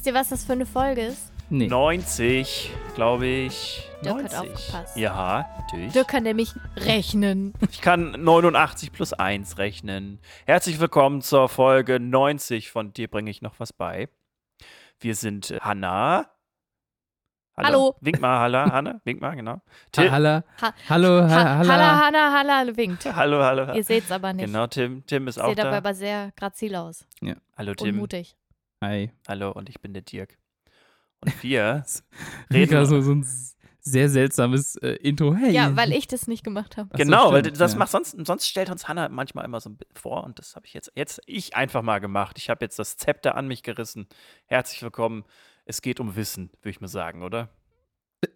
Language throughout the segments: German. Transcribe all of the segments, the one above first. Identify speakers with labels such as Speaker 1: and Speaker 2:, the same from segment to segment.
Speaker 1: Wisst ihr, was das für eine Folge ist?
Speaker 2: Nee.
Speaker 3: 90, glaube ich.
Speaker 1: Dirk hat
Speaker 3: 90.
Speaker 1: aufgepasst.
Speaker 3: Ja, natürlich.
Speaker 1: Dirk kann nämlich rechnen.
Speaker 3: Ich kann 89 plus 1 rechnen. Herzlich willkommen zur Folge 90 von Dir bringe ich noch was bei. Wir sind äh, Hanna.
Speaker 1: Hallo.
Speaker 3: Wink mal, Hanna, Hanna, wink mal, genau.
Speaker 2: Ha
Speaker 3: Till-
Speaker 2: Halla.
Speaker 1: Ha-
Speaker 2: Hallo, ha
Speaker 1: Ha
Speaker 2: Halla.
Speaker 1: Halla, Hanna, Halla winkt.
Speaker 3: hallo, hallo.
Speaker 1: Ihr seht's aber nicht.
Speaker 3: Genau, Tim, Tim ist auch
Speaker 1: Seht aber,
Speaker 3: da.
Speaker 1: aber sehr grazil aus
Speaker 3: Hallo,
Speaker 1: und
Speaker 3: Tim.
Speaker 1: mutig.
Speaker 2: Hi.
Speaker 3: Hallo, und ich bin der Dirk. Und wir
Speaker 2: Rika,
Speaker 3: reden.
Speaker 2: so, so ein sehr seltsames äh, Intro. Hey.
Speaker 1: Ja, weil ich das nicht gemacht habe.
Speaker 2: Ach so,
Speaker 3: Genau, weil das
Speaker 2: ja.
Speaker 3: macht sonst, sonst stellt uns Hannah manchmal immer so ein bisschen vor und das habe ich jetzt, jetzt ich einfach mal gemacht. Ich habe jetzt das Zepter an mich gerissen. Herzlich willkommen. Es geht um Wissen, würde ich mal sagen, oder?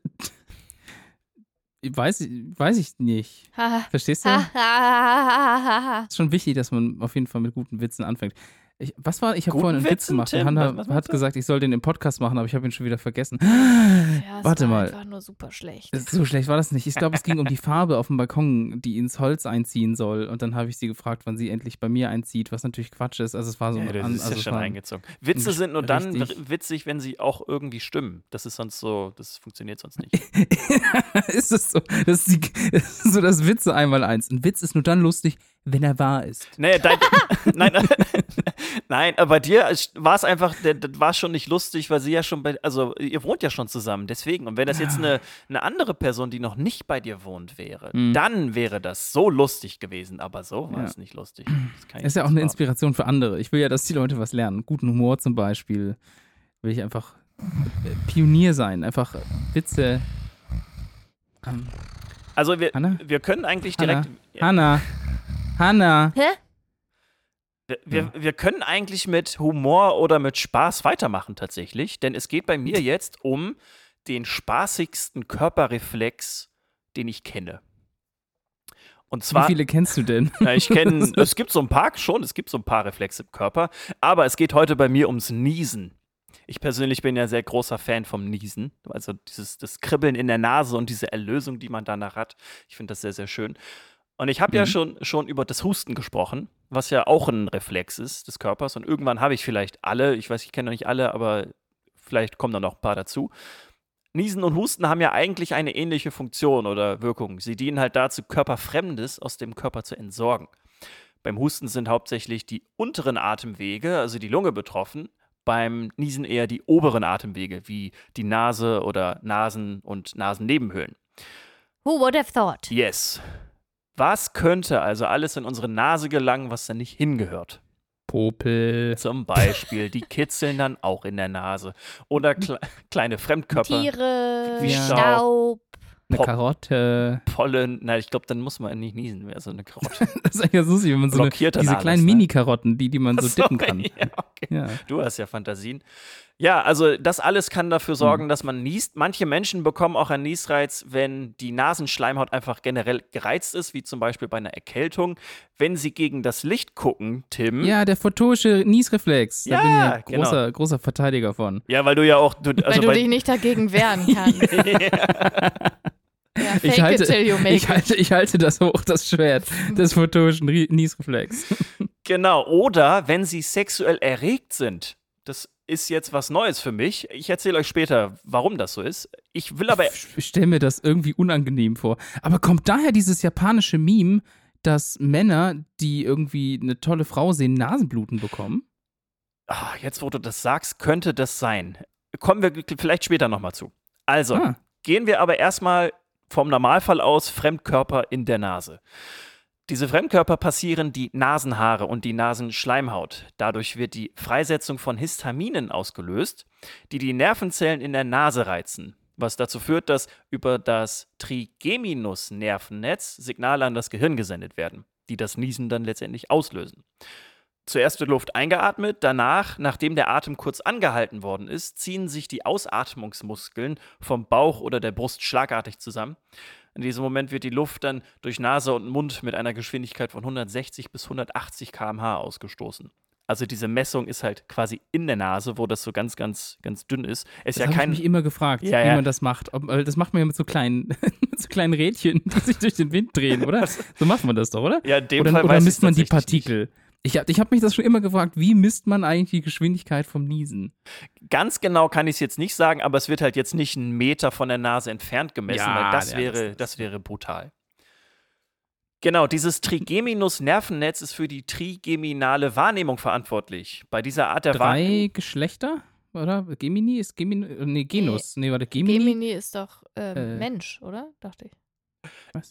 Speaker 2: Weiß, weiß ich nicht.
Speaker 1: Ha,
Speaker 2: Verstehst du? ist schon wichtig, dass man auf jeden Fall mit guten Witzen anfängt. Ich, was war? Ich habe vorhin einen Witz gemacht.
Speaker 3: Tim?
Speaker 2: Hanna
Speaker 3: Was- was
Speaker 2: hat gesagt, ich soll den im Podcast machen, aber ich habe ihn schon wieder vergessen.
Speaker 1: Ja,
Speaker 2: Warte
Speaker 1: war
Speaker 2: mal.
Speaker 1: einfach nur super schlecht.
Speaker 2: So schlecht war das nicht. Ich glaube, es ging um die Farbe auf dem Balkon, die ins Holz einziehen soll. Und dann habe ich sie gefragt, wann sie endlich bei mir einzieht, was natürlich Quatsch ist. Also es war so
Speaker 3: Ja,
Speaker 2: ein
Speaker 3: das
Speaker 2: an-
Speaker 3: ist
Speaker 2: also
Speaker 3: ja schon
Speaker 2: war-
Speaker 3: eingezogen. Witze sind nur dann
Speaker 2: richtig.
Speaker 3: witzig, wenn sie auch irgendwie stimmen. Das ist sonst so, das funktioniert sonst nicht.
Speaker 2: ist es so? Das ist, die, das ist so das Witze einmal eins. Ein Witz ist nur dann lustig, wenn er wahr ist.
Speaker 3: Nee, dein, nein, nein, aber bei dir war es einfach, das war schon nicht lustig, weil sie ja schon bei, also ihr wohnt ja schon zusammen, deswegen. Und wenn das jetzt eine, eine andere Person, die noch nicht bei dir wohnt, wäre,
Speaker 2: Mhm.
Speaker 3: dann wäre das so lustig gewesen, aber so war
Speaker 2: Ja.
Speaker 3: es nicht lustig. Das
Speaker 2: ist ja auch eine. Inspiration für andere. Ich will ja, dass die Leute was lernen. Guten Humor zum Beispiel. Will ich einfach äh, Pionier sein. Einfach Witze. Ähm,
Speaker 3: Also wir,
Speaker 2: Hanna?
Speaker 3: wir können eigentlich direkt,
Speaker 2: Hanna. Hanna.
Speaker 1: Hä?
Speaker 3: wir, wir, wir können eigentlich mit Humor oder mit Spaß weitermachen tatsächlich, denn es geht bei mir jetzt um den spaßigsten Körperreflex, den ich kenne. Und
Speaker 2: Wie
Speaker 3: zwar
Speaker 2: viele kennst du denn?
Speaker 3: Ja, ich kenne, es gibt so ein paar schon, es gibt so ein paar Reflexe im Körper, aber es geht heute bei mir ums Niesen. Ich persönlich bin ja sehr großer Fan vom Niesen, also dieses das Kribbeln in der Nase und diese Erlösung, die man danach hat. Ich finde das sehr, sehr schön. Und ich habe ja
Speaker 2: Mhm.
Speaker 3: schon, schon über das Husten gesprochen, was ja auch ein Reflex ist des Körpers. Und irgendwann habe ich vielleicht alle, ich weiß, ich kenne noch nicht alle, aber vielleicht kommen da noch ein paar dazu. Niesen und Husten haben ja eigentlich eine ähnliche Funktion oder Wirkung. Sie dienen halt dazu, Körperfremdes aus dem Körper zu entsorgen. Beim Husten sind hauptsächlich die unteren Atemwege, also die Lunge, betroffen. Beim Niesen eher die oberen Atemwege, wie die Nase oder Nasen- und Nasennebenhöhlen.
Speaker 1: Who would have thought?
Speaker 3: Yes. Was könnte also alles in unsere Nase gelangen, was da nicht hingehört?
Speaker 2: Popel.
Speaker 3: Zum Beispiel, die kitzeln dann auch in der Nase. Oder kle kleine Fremdkörper.
Speaker 1: Tiere,
Speaker 3: Wie
Speaker 2: Staub.
Speaker 1: Staub.
Speaker 2: Eine
Speaker 3: Pop-
Speaker 2: Karotte.
Speaker 3: Pollen. Nein, ich glaube, dann muss man nicht niesen mehr, so eine Karotte.
Speaker 2: Das ist eigentlich ganz lustig, wenn man so eine,
Speaker 3: Blockiert dann
Speaker 2: diese
Speaker 3: alles,
Speaker 2: kleinen
Speaker 3: ne?
Speaker 2: Mini-Karotten, die, die man so
Speaker 3: so,
Speaker 2: dippen kann.
Speaker 3: Ja, okay.
Speaker 2: Ja.
Speaker 3: Du hast ja Fantasien. Ja, also das alles kann dafür
Speaker 2: Mhm.
Speaker 3: sorgen, dass man niest. Manche Menschen bekommen auch einen Niesreiz, wenn die Nasenschleimhaut einfach generell gereizt ist, wie zum Beispiel bei einer Erkältung. Wenn sie gegen das Licht gucken, Tim.
Speaker 2: Ja, der photoische Niesreflex. Da
Speaker 3: Ja,
Speaker 2: bin ich ja
Speaker 3: genau.
Speaker 2: großer, großer Verteidiger von.
Speaker 3: Ja, weil du ja auch. Du, also
Speaker 1: weil du
Speaker 3: bei-
Speaker 1: dich nicht dagegen wehren kannst. ja, fake
Speaker 2: Ich halte,
Speaker 1: it till you make
Speaker 2: ich, halte, ich halte das hoch, das Schwert des photoischen Niesreflex.
Speaker 3: Genau, oder wenn sie sexuell erregt sind. Das ist jetzt was Neues für mich. Ich erzähle euch später, warum das so ist. Ich will aber.
Speaker 2: Ich stelle mir das irgendwie unangenehm vor. Aber kommt daher dieses japanische Meme, dass Männer, die irgendwie eine tolle Frau sehen, Nasenbluten bekommen?
Speaker 3: Ah, jetzt, wo du das sagst, könnte das sein. Kommen wir vielleicht später nochmal zu. Also,
Speaker 2: Ah.
Speaker 3: gehen wir aber erstmal vom Normalfall aus Fremdkörper in der Nase. Diese Fremdkörper passieren die Nasenhaare und die Nasenschleimhaut. Dadurch wird die Freisetzung von Histaminen ausgelöst, die die Nervenzellen in der Nase reizen, was dazu führt, dass über das Trigeminus-Nervennetz Signale an das Gehirn gesendet werden, die das Niesen dann letztendlich auslösen. Zuerst wird Luft eingeatmet, danach, nachdem der Atem kurz angehalten worden ist, ziehen sich die Ausatmungsmuskeln vom Bauch oder der Brust schlagartig zusammen. In diesem Moment wird die Luft dann durch Nase und Mund mit einer Geschwindigkeit von 160 bis 180 km/h ausgestoßen. Also diese Messung ist halt quasi in der Nase, wo das so ganz, ganz, ganz dünn ist. Es
Speaker 2: Das
Speaker 3: ja
Speaker 2: habe ich mich immer gefragt,
Speaker 3: Ja,
Speaker 2: wie
Speaker 3: ja.
Speaker 2: man das macht. Ob, das macht man ja mit so kleinen, mit so kleinen Rädchen, die sich durch den Wind drehen, oder? So macht man das doch, oder?
Speaker 3: Ja, in dem
Speaker 2: oder
Speaker 3: Fall
Speaker 2: oder misst man die Partikel? Ich habe ich hab mich das schon immer gefragt, wie misst man eigentlich die Geschwindigkeit vom Niesen?
Speaker 3: Ganz genau kann ich es jetzt nicht sagen, aber es wird halt jetzt nicht einen Meter von der Nase entfernt gemessen,
Speaker 2: Ja,
Speaker 3: weil das
Speaker 2: ja,
Speaker 3: wäre,
Speaker 2: das-
Speaker 3: das, wäre brutal. Genau, dieses Trigeminus-Nervennetz ist für die trigeminale Wahrnehmung verantwortlich. Bei dieser Art der Wahrnehmung.
Speaker 2: Drei Geschlechter? Oder? Gemini ist Gemini. äh, Nee, Genus. Nee, warte, Gemini.
Speaker 1: Gemini ist doch ähm,
Speaker 2: Äh.
Speaker 1: Mensch, oder? Dachte ich.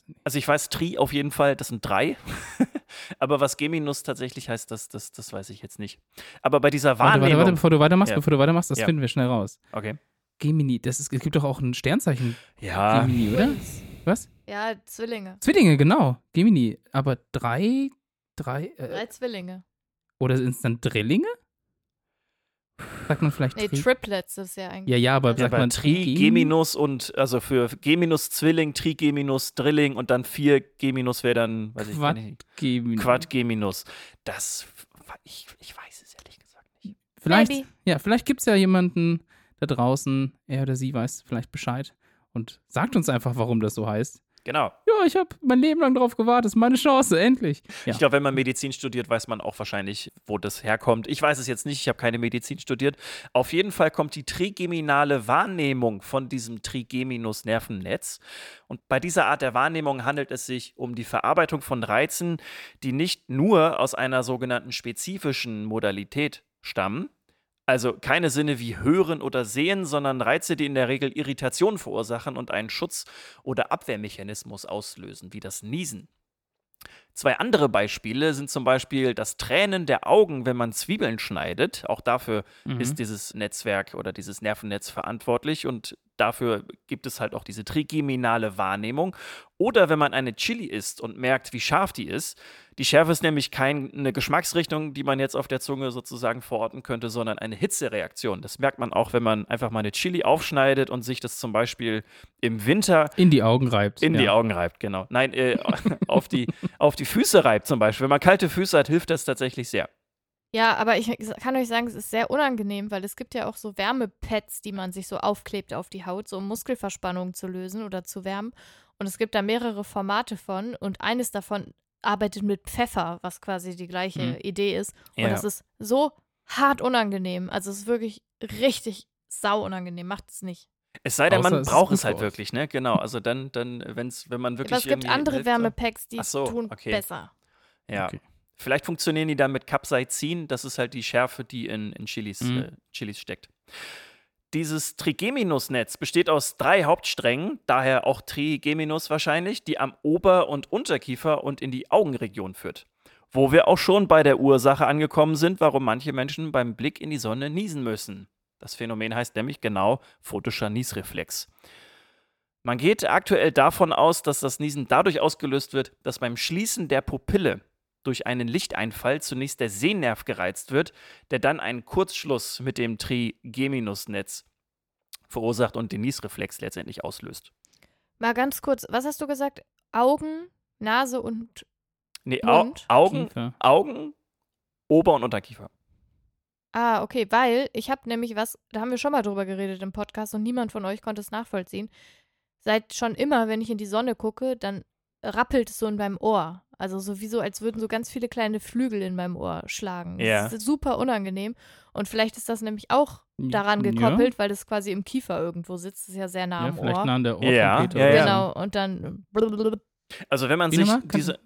Speaker 2: Nee.
Speaker 3: Also ich weiß Tri auf jeden Fall, das sind drei. Aber was Geminus tatsächlich heißt, das, das, das weiß ich jetzt nicht. Aber bei dieser
Speaker 2: Warte,
Speaker 3: Wahrnehmung.
Speaker 2: warte, warte, bevor du weitermachst,
Speaker 3: Ja.
Speaker 2: bevor du weitermachst, das
Speaker 3: Ja.
Speaker 2: finden wir schnell raus.
Speaker 3: Okay.
Speaker 2: Gemini, das ist, es gibt doch auch ein Sternzeichen
Speaker 3: Ja,
Speaker 2: Gemini, oder? Was?
Speaker 1: Ja, Zwillinge.
Speaker 2: Zwillinge, genau. Gemini. Aber drei, drei, äh,
Speaker 1: Drei Zwillinge.
Speaker 2: oder sind es dann Drillinge? Sagt man vielleicht
Speaker 1: Nee,
Speaker 2: Tri-
Speaker 1: Triplets ist ja eigentlich.
Speaker 2: Ja, ja, aber
Speaker 1: Ja,
Speaker 2: sagt
Speaker 3: aber
Speaker 2: man
Speaker 3: Tri,
Speaker 2: Gem-
Speaker 3: Geminus und also für Geminus Zwilling, Trigeminus Drilling und dann vier Geminus wäre dann, weiß ich nicht,
Speaker 2: Gemini.
Speaker 3: Quad Geminus. Das, ich, ich weiß es ehrlich gesagt nicht.
Speaker 2: Vielleicht,
Speaker 1: Maybe.
Speaker 2: ja, vielleicht gibt es ja jemanden da draußen, er oder sie weiß vielleicht Bescheid und sagt uns einfach, warum das so heißt.
Speaker 3: Genau.
Speaker 2: Ja, ich habe mein Leben lang drauf gewartet, das ist meine Chance, endlich. Ja.
Speaker 3: Ich glaube, wenn man Medizin studiert, weiß man auch wahrscheinlich, wo das herkommt. Ich weiß es jetzt nicht, ich habe keine Medizin studiert. Auf jeden Fall kommt die trigeminale Wahrnehmung von diesem Trigeminus-Nervennetz. Und bei dieser Art der Wahrnehmung handelt es sich um die Verarbeitung von Reizen, die nicht nur aus einer sogenannten spezifischen Modalität stammen. Also keine Sinne wie Hören oder Sehen, sondern Reize, die in der Regel Irritation verursachen und einen Schutz- oder Abwehrmechanismus auslösen, wie das Niesen. Zwei andere Beispiele sind zum Beispiel das Tränen der Augen, wenn man Zwiebeln schneidet. Auch dafür
Speaker 2: Mhm.
Speaker 3: ist dieses Netzwerk oder dieses Nervennetz verantwortlich und dafür gibt es halt auch diese trigeminale Wahrnehmung. Oder wenn man eine Chili isst und merkt, wie scharf die ist. Die Schärfe ist nämlich keine Geschmacksrichtung, die man jetzt auf der Zunge sozusagen verorten könnte, sondern eine Hitzereaktion. Das merkt man auch, wenn man einfach mal eine Chili aufschneidet und sich das zum Beispiel im Winter
Speaker 2: In die Augen reibt.
Speaker 3: in
Speaker 2: ja.
Speaker 3: die Augen reibt, genau. Nein, äh, auf, die, auf die Füße reibt zum Beispiel. Wenn man kalte Füße hat, hilft das tatsächlich sehr.
Speaker 1: Ja, aber ich kann euch sagen, es ist sehr unangenehm, weil es gibt ja auch so Wärmepads, die man sich so aufklebt auf die Haut, so um Muskelverspannungen zu lösen oder zu wärmen. Und es gibt da mehrere Formate von und eines davon arbeitet mit Pfeffer, was quasi die gleiche
Speaker 2: Mhm.
Speaker 1: Idee ist. Und
Speaker 3: Ja.
Speaker 1: das ist so hart unangenehm. Also es ist wirklich richtig sau unangenehm. Macht es nicht.
Speaker 3: Es sei denn,
Speaker 2: Außer
Speaker 3: man
Speaker 2: es
Speaker 3: braucht es halt wirklich, ne? Genau. Also dann, dann wenn's, wenn man wirklich.
Speaker 1: Aber es gibt andere Wärmepacks, die
Speaker 3: so,
Speaker 1: tun
Speaker 3: okay.
Speaker 1: besser.
Speaker 3: Ja.
Speaker 2: Okay.
Speaker 3: Vielleicht funktionieren die dann mit Capsaicin. Das ist halt die Schärfe, die in, in Chilis,
Speaker 2: Mhm.
Speaker 3: äh, Chilis steckt. Dieses Trigeminus-Netz besteht aus drei Hauptsträngen, daher auch Trigeminus wahrscheinlich, die am Ober- und Unterkiefer und in die Augenregion führt. Wo wir auch schon bei der Ursache angekommen sind, warum manche Menschen beim Blick in die Sonne niesen müssen. Das Phänomen heißt nämlich genau photischer Niesreflex. Man geht aktuell davon aus, dass das Niesen dadurch ausgelöst wird, dass beim Schließen der Pupille durch einen Lichteinfall zunächst der Sehnerv gereizt wird, der dann einen Kurzschluss mit dem Trigeminusnetz verursacht und den Niesreflex letztendlich auslöst.
Speaker 1: Mal ganz kurz, was hast du gesagt? Augen, Nase und
Speaker 3: Nee, Au
Speaker 1: Mund?
Speaker 3: Augen,
Speaker 2: Kiefer.
Speaker 3: Augen, Ober- und Unterkiefer.
Speaker 1: Ah, okay, weil ich habe nämlich was, da haben wir schon mal drüber geredet im Podcast und niemand von euch konnte es nachvollziehen. Seit schon immer, wenn ich in die Sonne gucke, dann rappelt es so in meinem Ohr. Also sowieso, als würden so ganz viele kleine Flügel in meinem Ohr schlagen.
Speaker 3: Ja.
Speaker 1: Das ist super unangenehm. Und vielleicht ist das nämlich auch daran
Speaker 2: Ja.
Speaker 1: gekoppelt, weil das quasi im Kiefer irgendwo sitzt. Das ist ja sehr nah
Speaker 2: Ja,
Speaker 1: am
Speaker 2: vielleicht
Speaker 1: Ohr.
Speaker 2: nah an der
Speaker 3: Ja, ja, ja.
Speaker 1: Genau, und dann.
Speaker 3: Also wenn man
Speaker 2: Wie
Speaker 3: sich
Speaker 2: nochmal?
Speaker 3: Diese,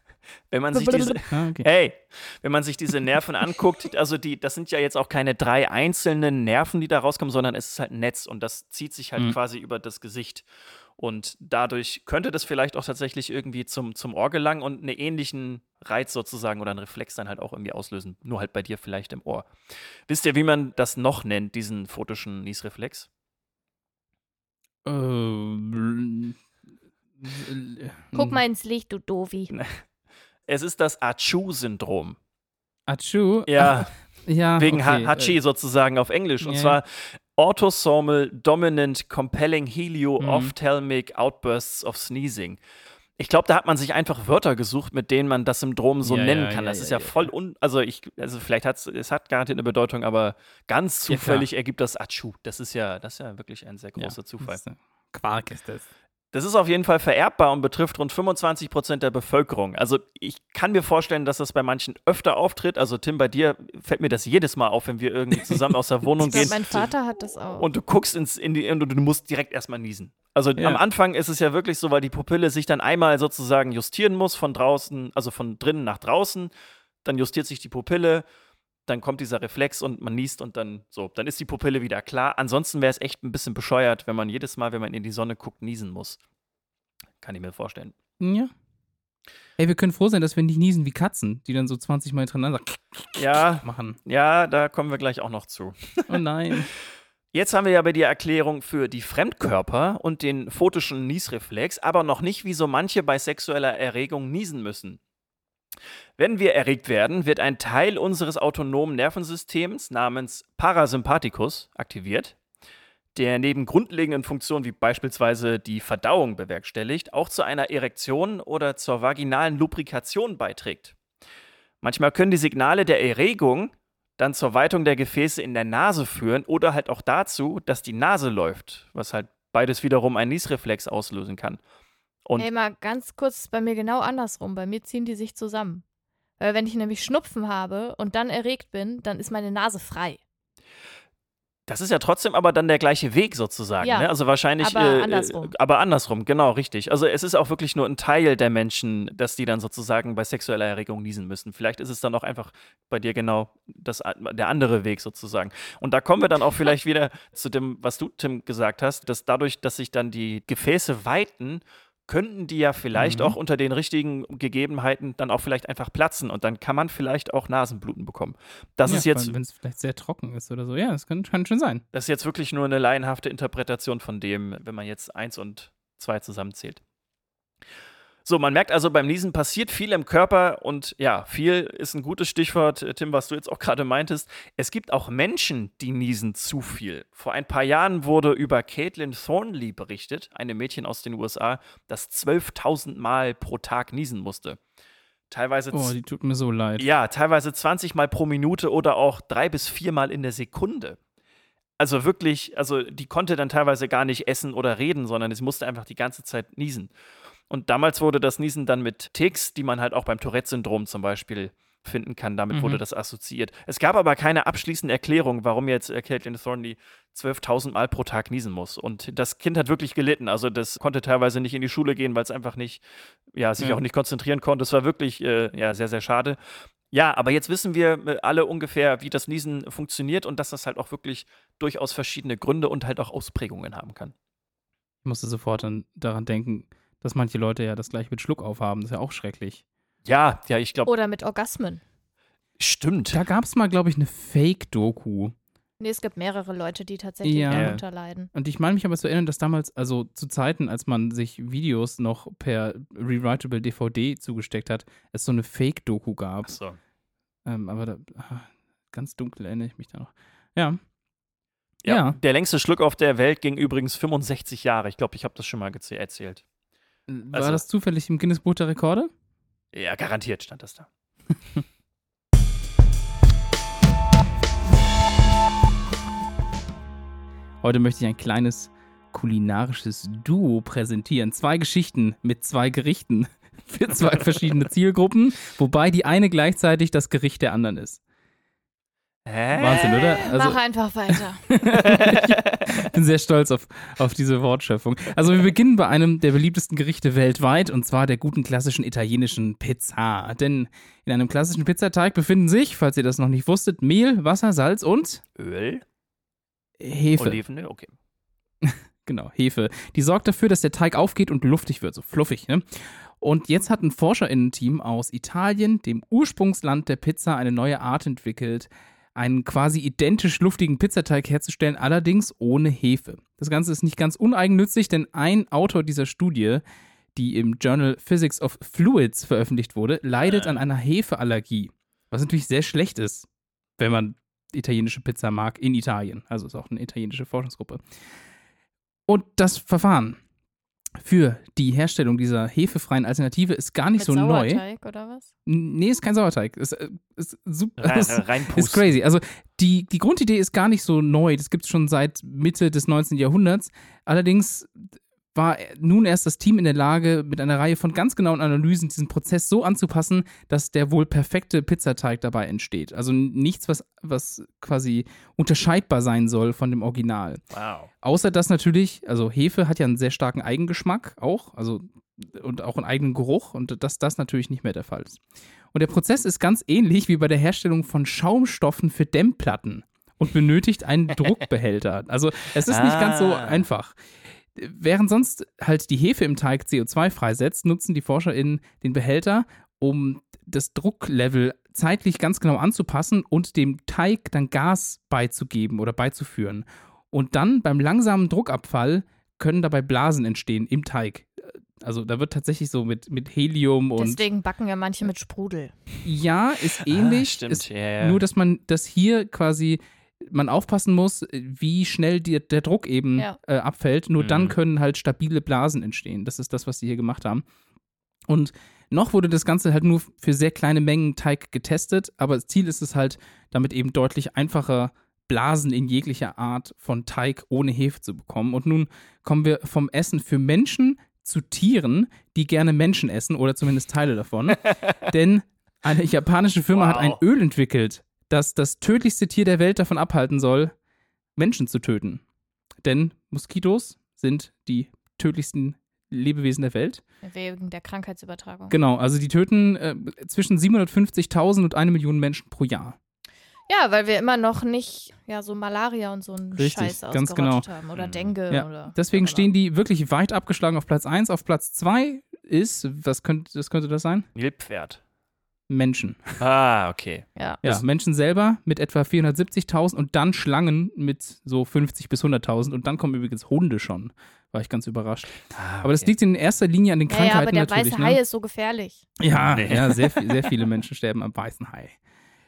Speaker 3: wenn man sich diese.
Speaker 2: Ah, okay.
Speaker 3: hey, wenn man sich diese Nerven anguckt, also die, das sind ja jetzt auch keine drei einzelnen Nerven, die da rauskommen, sondern es ist halt ein Netz und das zieht sich halt
Speaker 2: Mhm.
Speaker 3: quasi über das Gesicht. Und dadurch könnte das vielleicht auch tatsächlich irgendwie zum, zum Ohr gelangen und einen ähnlichen Reiz sozusagen oder einen Reflex dann halt auch irgendwie auslösen. Nur halt bei dir vielleicht im Ohr. Wisst ihr, wie man das noch nennt, diesen photischen Niesreflex?
Speaker 2: Äh, äh,
Speaker 1: Guck mal ins Licht, du Dovi.
Speaker 3: Es ist das Achu-Syndrom.
Speaker 2: Achu?
Speaker 3: Ja.
Speaker 2: Ja.
Speaker 3: Wegen
Speaker 2: okay.
Speaker 3: Ha- Hachi sozusagen auf Englisch. Und
Speaker 2: ja.
Speaker 3: zwar Autosomal Dominant Compelling Helio
Speaker 2: Mhm.
Speaker 3: Ophthalmic Outbursts of Sneezing. Ich glaube, da hat man sich einfach Wörter gesucht, mit denen man das Syndrom so
Speaker 2: Ja,
Speaker 3: nennen
Speaker 2: ja,
Speaker 3: kann.
Speaker 2: ja,
Speaker 3: das ist ja, voll un. Also, ich, also vielleicht hat es, es hat garantiert eine Bedeutung, aber ganz zufällig ergibt das Achu. Das ist ja, das ist ja wirklich ein sehr großer Zufall.
Speaker 2: Quark ist das.
Speaker 3: Das ist auf jeden Fall vererbbar und betrifft rund 25 Prozent der Bevölkerung. Also ich kann mir vorstellen, dass das bei manchen öfter auftritt. Also Tim, bei dir fällt mir das jedes Mal auf, wenn wir irgendwie zusammen aus der Wohnung gehen.
Speaker 1: mein Vater hat das auch.
Speaker 3: Und du guckst ins, in die und du musst direkt erstmal niesen. Also
Speaker 2: Ja.
Speaker 3: am Anfang ist es ja wirklich so, weil die Pupille sich dann einmal sozusagen justieren muss von draußen, also von drinnen nach draußen. Dann justiert sich die Pupille, dann kommt dieser Reflex und man niest und dann so, dann ist die Pupille wieder klar. Ansonsten wäre es echt ein bisschen bescheuert, wenn man jedes Mal, wenn man in die Sonne guckt, niesen muss. Kann ich mir vorstellen.
Speaker 2: Ja. Ey, wir können froh sein, dass wir nicht niesen wie Katzen, die dann so 20 Mal hintereinander
Speaker 3: Ja,
Speaker 2: machen.
Speaker 3: ja, da kommen wir gleich auch noch zu.
Speaker 2: Oh nein.
Speaker 3: Jetzt haben wir ja bei die Erklärung für die Fremdkörper und den photischen Niesreflex, aber noch nicht, wie so manche bei sexueller Erregung niesen müssen. Wenn wir erregt werden, wird ein Teil unseres autonomen Nervensystems namens Parasympathikus aktiviert, der neben grundlegenden Funktionen wie beispielsweise die Verdauung bewerkstelligt, auch zu einer Erektion oder zur vaginalen Lubrikation beiträgt. Manchmal können die Signale der Erregung dann zur Weitung der Gefäße in der Nase führen oder halt auch dazu, dass die Nase läuft, was halt beides wiederum einen Niesreflex auslösen kann. Und
Speaker 1: Ey, mal ganz kurz, bei mir genau andersrum. Bei mir ziehen die sich zusammen. Weil wenn ich nämlich Schnupfen habe und dann erregt bin, dann ist meine Nase frei.
Speaker 3: das ist ja trotzdem aber dann der gleiche Weg sozusagen.
Speaker 1: Ja,
Speaker 3: ne? Also wahrscheinlich.
Speaker 1: aber
Speaker 3: äh,
Speaker 1: andersrum.
Speaker 3: Äh, aber andersrum, genau, richtig. Also es ist auch wirklich nur ein Teil der Menschen, dass die dann sozusagen bei sexueller Erregung niesen müssen. Vielleicht ist es dann auch einfach bei dir genau das, der andere Weg sozusagen. Und da kommen wir dann auch vielleicht wieder zu dem, was du, Tim, gesagt hast, dass dadurch, dass sich dann die Gefäße weiten, könnten die ja vielleicht
Speaker 2: Mhm.
Speaker 3: auch unter den richtigen Gegebenheiten dann auch vielleicht einfach platzen und dann kann man vielleicht auch Nasenbluten bekommen. Das ist jetzt
Speaker 2: Wenn es vielleicht sehr trocken ist oder so. Ja, das kann, kann schon sein.
Speaker 3: das ist jetzt wirklich nur eine laienhafte Interpretation von dem, wenn man jetzt eins und zwei zusammenzählt. So, man merkt also, beim Niesen passiert viel im Körper und ja, viel ist ein gutes Stichwort, äh, Tim, was du jetzt auch gerade meintest. Es gibt auch Menschen, die niesen zu viel. Vor ein paar Jahren wurde über Caitlin Thornley berichtet, eine Mädchen aus den USA, das 12.000 Mal pro Tag niesen musste. Teilweise
Speaker 2: Oh, die tut mir so leid.
Speaker 3: ja, teilweise 20 Mal pro Minute oder auch drei bis viermal in der Sekunde. Also wirklich, also die konnte dann teilweise gar nicht essen oder reden, sondern sie musste einfach die ganze Zeit niesen. Und damals wurde das Niesen dann mit Ticks, die man halt auch beim Tourette-Syndrom zum Beispiel finden kann, damit
Speaker 2: Mhm.
Speaker 3: wurde das assoziiert. Es gab aber keine abschließende Erklärung, warum jetzt äh, Caitlin Thornley 12.000 Mal pro Tag niesen muss. Und das Kind hat wirklich gelitten. Also das konnte teilweise nicht in die Schule gehen, weil es einfach nicht, ja, sich
Speaker 2: Ja.
Speaker 3: auch nicht konzentrieren konnte. Es war wirklich, äh, ja, sehr, sehr schade. Ja, aber jetzt wissen wir äh, alle ungefähr, wie das Niesen funktioniert und dass das halt auch wirklich durchaus verschiedene Gründe und halt auch Ausprägungen haben kann.
Speaker 2: Ich musste sofort dann daran denken, dass manche Leute ja das gleich mit Schluck aufhaben. Das ist ja auch schrecklich.
Speaker 3: Ja, ja, ich glaube,
Speaker 1: Oder mit Orgasmen.
Speaker 3: stimmt.
Speaker 2: Da gab es mal, glaube ich, eine Fake-Doku.
Speaker 1: Nee, es gibt mehrere Leute, die tatsächlich
Speaker 2: Ja.
Speaker 1: darunter leiden.
Speaker 2: Und ich meine mich aber zu erinnern, dass damals, also zu Zeiten, als man sich Videos noch per Rewritable DVD zugesteckt hat, es so eine Fake-Doku gab.
Speaker 3: Ach so.
Speaker 2: Ähm, aber da, ah, ganz dunkel erinnere ich mich da noch. Ja.
Speaker 3: Ja,
Speaker 2: Ja.
Speaker 3: Der längste Schluck auf der Welt ging übrigens 65 Jahre. Ich glaube, ich habe das schon mal erzählt.
Speaker 2: War
Speaker 3: Also-
Speaker 2: das zufällig im Guinness Buch der Rekorde?
Speaker 3: Ja, garantiert stand das da.
Speaker 2: Heute möchte ich ein kleines kulinarisches Duo präsentieren. Zwei Geschichten mit zwei Gerichten für zwei verschiedene Zielgruppen, wobei die eine gleichzeitig das Gericht der anderen ist.
Speaker 3: Hä?
Speaker 2: Wahnsinn, oder? Also-
Speaker 1: Mach einfach weiter.
Speaker 2: Ich bin sehr stolz auf, auf diese Wortschöpfung. Also wir beginnen bei einem der beliebtesten Gerichte weltweit und zwar der guten klassischen italienischen Pizza. Denn in einem klassischen Pizzateig befinden sich, falls ihr das noch nicht wusstet, Mehl, Wasser, Salz und
Speaker 3: Öl?
Speaker 2: Hefe.
Speaker 3: Olivenöl? Okay.
Speaker 2: Genau, Hefe. Die sorgt dafür, dass der Teig aufgeht und luftig wird, so fluffig, ne? Und jetzt hat ein ForscherInnen-Team aus Italien, dem Ursprungsland der Pizza, eine neue Art entwickelt, einen quasi identisch luftigen Pizzateig herzustellen, allerdings ohne Hefe. Das Ganze ist nicht ganz uneigennützig, denn ein Autor dieser Studie, die im Journal Physics of Fluids veröffentlicht wurde, leidet an einer Hefeallergie. Was natürlich sehr schlecht ist, wenn man italienische Pizza mag in Italien. Also ist auch eine italienische Forschungsgruppe. Und das Verfahren für die Herstellung dieser hefefreien Alternative ist gar nicht
Speaker 1: Mit
Speaker 2: so neu.
Speaker 1: Sauerteig oder was?
Speaker 2: Nee, ist kein Sauerteig. Ist, äh, ist, super,
Speaker 3: Rein,
Speaker 2: ist,
Speaker 3: reinpusten.
Speaker 2: ist crazy. Also die, die Grundidee ist gar nicht so neu. Das gibt es schon seit Mitte des 19. Jahrhunderts. Allerdings war nun erst das Team in der Lage, mit einer Reihe von ganz genauen Analysen diesen Prozess so anzupassen, dass der wohl perfekte Pizzateig dabei entsteht. Also nichts, was, was quasi unterscheidbar sein soll von dem Original.
Speaker 3: Wow.
Speaker 2: Außer dass natürlich, also Hefe hat ja einen sehr starken Eigengeschmack auch, also und auch einen eigenen Geruch und dass das natürlich nicht mehr der Fall ist. Und der Prozess ist ganz ähnlich wie bei der Herstellung von Schaumstoffen für Dämmplatten und benötigt einen Druckbehälter. Also es ist nicht ganz so
Speaker 3: Ah.
Speaker 2: einfach. Während sonst halt die Hefe im Teig CO2 freisetzt, nutzen die ForscherInnen den Behälter, um das Drucklevel zeitlich ganz genau anzupassen und dem Teig dann Gas beizugeben oder beizuführen. Und dann beim langsamen Druckabfall können dabei Blasen entstehen im Teig. Also da wird tatsächlich so mit, mit Helium und
Speaker 1: Deswegen backen ja manche mit Sprudel.
Speaker 2: ja, ist ähnlich.
Speaker 3: Ah, stimmt.
Speaker 2: ist
Speaker 3: ja, ja.
Speaker 2: Nur, dass man das hier quasi man aufpassen muss, wie schnell die, der Druck eben
Speaker 1: Ja.
Speaker 2: äh, abfällt. Nur dann
Speaker 3: Mhm.
Speaker 2: können halt stabile Blasen entstehen. Das ist das, was sie hier gemacht haben. Und noch wurde das Ganze halt nur für sehr kleine Mengen Teig getestet, aber das Ziel ist es halt, damit eben deutlich einfacher Blasen in jeglicher Art von Teig ohne Hefe zu bekommen. Und nun kommen wir vom Essen für Menschen zu Tieren, die gerne Menschen essen oder zumindest Teile davon. Denn eine japanische Firma hat ein
Speaker 3: Wow.
Speaker 2: Öl entwickelt, das das tödlichste Tier der Welt davon abhalten soll, Menschen zu töten. Denn Moskitos sind die tödlichsten Lebewesen der Welt.
Speaker 1: Wegen der Krankheitsübertragung.
Speaker 2: Genau, also die töten äh, zwischen 750.000 und eine Million Menschen pro Jahr.
Speaker 1: Ja, weil wir immer noch nicht ja so Malaria und so einen
Speaker 2: Richtig,
Speaker 1: Scheiß
Speaker 2: ganz
Speaker 1: ausgerottet
Speaker 3: genau.
Speaker 1: haben. Oder
Speaker 3: Mhm.
Speaker 1: Dengue
Speaker 2: Ja,
Speaker 1: oder.
Speaker 2: Deswegen stehen die wirklich weit abgeschlagen auf Platz 1. Auf Platz 2 ist, was könnte das, könnte das sein?
Speaker 3: Nilpferd.
Speaker 2: Menschen.
Speaker 3: Ah, okay.
Speaker 1: Ja.
Speaker 2: Ja, Menschen selber mit etwa 470.000 und dann Schlangen mit so 50 bis 100.000 und dann kommen übrigens Hunde schon. War ich ganz überrascht.
Speaker 3: Ah,
Speaker 2: Aber das
Speaker 3: okay.
Speaker 2: liegt in erster Linie an den
Speaker 1: Ja, ja,
Speaker 2: Krankheiten
Speaker 1: aber der
Speaker 2: natürlich.
Speaker 1: weiße
Speaker 2: ne?
Speaker 1: Hai ist so gefährlich.
Speaker 2: Ja,
Speaker 3: Nee.
Speaker 2: ja sehr, sehr viele Menschen sterben am weißen Hai.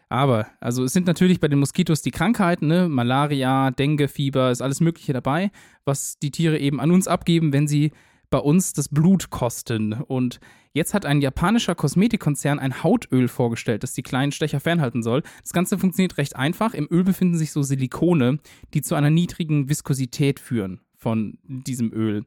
Speaker 2: Aber, also es sind natürlich bei den Moskitos die Krankheiten, ne? Malaria, Dengue-Fieber, ist alles Mögliche dabei, was die Tiere eben an uns abgeben, wenn sie bei uns das Blut kosten. Und jetzt hat ein japanischer Kosmetikkonzern ein Hautöl vorgestellt, das die kleinen Stecher fernhalten soll. Das Ganze funktioniert recht einfach. Im Öl befinden sich so Silikone, die zu einer niedrigen Viskosität führen von diesem Öl.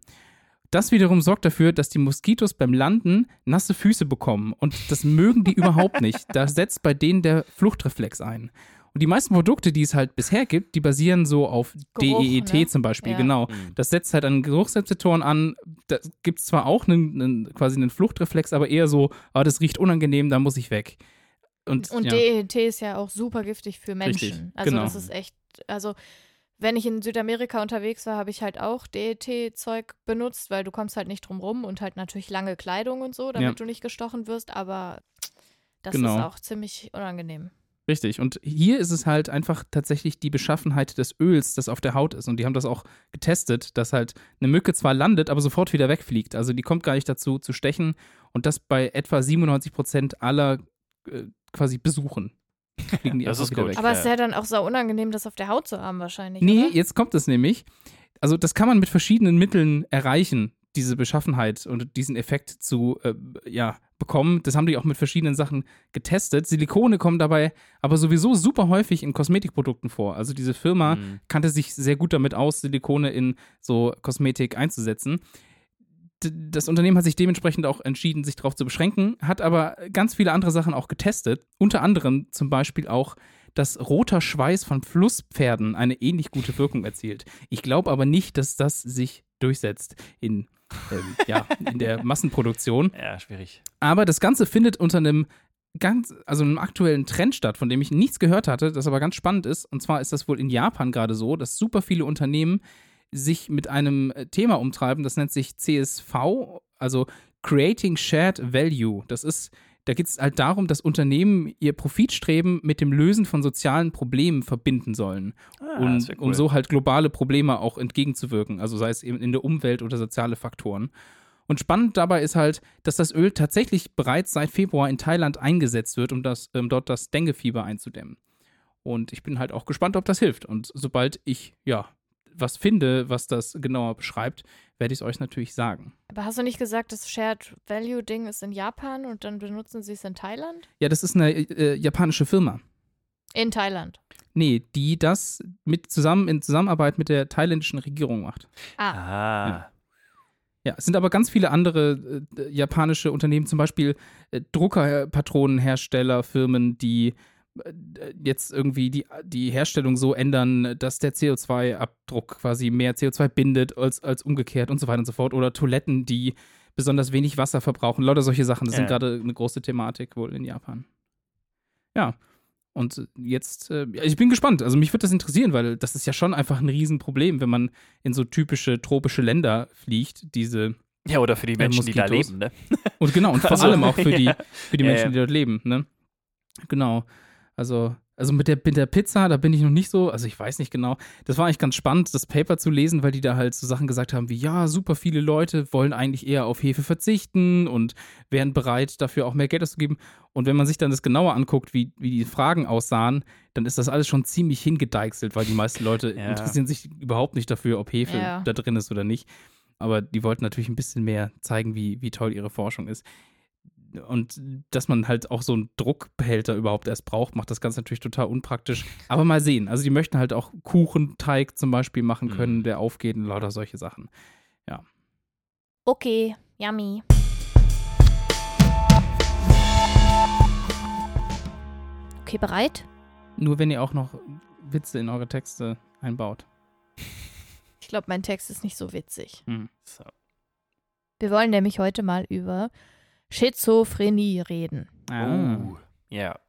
Speaker 2: Das wiederum sorgt dafür, dass die Moskitos beim Landen nasse Füße bekommen. Und das mögen die überhaupt nicht. Da setzt bei denen der Fluchtreflex ein. Und die meisten Produkte, die es halt bisher gibt, die basieren so auf
Speaker 1: Geruch,
Speaker 2: DEET
Speaker 1: ne?
Speaker 2: zum Beispiel,
Speaker 1: Ja.
Speaker 2: genau.
Speaker 3: Mhm.
Speaker 2: Das setzt halt an Geruchsrezeptoren an. Da gibt es zwar auch einen, einen, quasi einen Fluchtreflex, aber eher so, ah, das riecht unangenehm, da muss ich weg. Und,
Speaker 1: Und
Speaker 2: ja.
Speaker 1: DET ist ja auch super giftig für Menschen.
Speaker 2: Richtig,
Speaker 1: also
Speaker 2: genau.
Speaker 1: das ist echt, also wenn ich in Südamerika unterwegs war, habe ich halt auch DET-Zeug benutzt, weil du kommst halt nicht drum rum und halt natürlich lange Kleidung und so, damit
Speaker 2: Ja.
Speaker 1: du nicht gestochen wirst, aber das
Speaker 2: Genau.
Speaker 1: ist auch ziemlich unangenehm.
Speaker 2: Richtig. Und hier ist es halt einfach tatsächlich die Beschaffenheit des Öls, das auf der Haut ist. Und die haben das auch getestet, dass halt eine Mücke zwar landet, aber sofort wieder wegfliegt. Also die kommt gar nicht dazu zu stechen. Und das bei etwa 97 Prozent aller äh, quasi Besuchen. Fliegen die
Speaker 3: Das ist gut.
Speaker 2: weg.
Speaker 1: Aber es ist ja dann auch sau unangenehm, das auf der Haut zu haben wahrscheinlich.
Speaker 2: Nee,
Speaker 1: oder?
Speaker 2: jetzt kommt es nämlich. Also das kann man mit verschiedenen Mitteln erreichen, diese Beschaffenheit und diesen Effekt zu äh, ja, bekommen. Das haben die auch mit verschiedenen Sachen getestet. Silikone kommen dabei aber sowieso super häufig in Kosmetikprodukten vor. Also diese Firma
Speaker 3: Mhm.
Speaker 2: kannte sich sehr gut damit aus, Silikone in so Kosmetik einzusetzen. D- Das Unternehmen hat sich dementsprechend auch entschieden, sich darauf zu beschränken, hat aber ganz viele andere Sachen auch getestet. Unter anderem zum Beispiel auch, dass roter Schweiß von Flusspferden eine ähnlich gute Wirkung erzielt. Ich glaube aber nicht, dass das sich durchsetzt in, ähm, ja, in der Massenproduktion.
Speaker 3: Ja, schwierig.
Speaker 2: Aber das Ganze findet unter einem ganz, also einem aktuellen Trend statt, von dem ich nichts gehört hatte, das aber ganz spannend ist. Und zwar ist das wohl in Japan gerade so, dass super viele Unternehmen sich mit einem äh, Thema umtreiben, das nennt sich CSV, also Creating Shared Value. Das ist, da geht es halt darum, dass Unternehmen ihr Profitstreben mit dem Lösen von sozialen Problemen verbinden sollen
Speaker 3: Ah, wär cool.
Speaker 2: um so halt globale Probleme auch entgegenzuwirken, also sei es eben in der Umwelt oder soziale Faktoren. Und spannend dabei ist halt, dass das Öl tatsächlich bereits seit Februar in Thailand eingesetzt wird, um das, ähm, dort das Dengue-Fieber einzudämmen. Und ich bin halt auch gespannt, ob das hilft. Und sobald ich, ja, was finde, was das genauer beschreibt, werde ich es euch natürlich sagen.
Speaker 1: Aber hast du nicht gesagt, das Shared Value Ding ist in Japan und dann benutzen sie es in Thailand?
Speaker 2: Ja, das ist eine äh, japanische Firma.
Speaker 1: In Thailand.
Speaker 2: Nee, die das mit zusammen in Zusammenarbeit mit der thailändischen Regierung macht.
Speaker 1: Ah,
Speaker 3: Ah.
Speaker 2: Ja, es sind aber ganz viele andere äh, japanische Unternehmen, zum Beispiel äh, Druckerpatronenherstellerfirmen, die äh, jetzt irgendwie die, die Herstellung so ändern, dass der CO2-Abdruck quasi mehr CO2 bindet als, als umgekehrt und so weiter und so fort. Oder Toiletten, die besonders wenig Wasser verbrauchen. Lauter solche Sachen. Das
Speaker 3: Ja.
Speaker 2: sind gerade eine große Thematik wohl in Japan. Ja. Und jetzt, äh, ich bin gespannt. Also mich würde das interessieren, weil das ist ja schon einfach ein Riesenproblem, wenn man in so typische tropische Länder fliegt, diese
Speaker 3: Ja, oder für die
Speaker 2: Ja,
Speaker 3: Menschen, die da leben, ne?
Speaker 2: und genau, und vor
Speaker 3: Also,
Speaker 2: allem auch für die, für die
Speaker 3: Ja,
Speaker 2: Menschen,
Speaker 3: ja.
Speaker 2: die dort leben, ne? Genau. Also, also mit der, mit der Pizza, da bin ich noch nicht so, also ich weiß nicht genau. Das war eigentlich ganz spannend, das Paper zu lesen, weil die da halt so Sachen gesagt haben wie, ja, super viele Leute wollen eigentlich eher auf Hefe verzichten und wären bereit, dafür auch mehr Geld auszugeben. Und wenn man sich dann das genauer anguckt, wie, wie die Fragen aussahen, dann ist das alles schon ziemlich hingedeichselt, weil die meisten Leute
Speaker 3: Ja.
Speaker 2: interessieren sich überhaupt nicht dafür, ob Hefe
Speaker 1: Ja.
Speaker 2: da drin ist oder nicht. Aber die wollten natürlich ein bisschen mehr zeigen, wie, wie toll ihre Forschung ist. Und dass man halt auch so einen Druckbehälter überhaupt erst braucht, macht das Ganze natürlich total unpraktisch. Aber mal sehen. Also die möchten halt auch Kuchenteig zum Beispiel machen können,
Speaker 3: Mhm.
Speaker 2: der aufgeht und lauter solche Sachen.
Speaker 1: Okay, yummy. Okay, bereit?
Speaker 2: Nur wenn ihr auch noch Witze in eure Texte einbaut.
Speaker 1: Ich glaube, mein Text ist nicht so witzig.
Speaker 3: So.
Speaker 1: Wir wollen nämlich heute mal über Schizophrenie reden.
Speaker 2: Ah.
Speaker 3: Oh. Ja.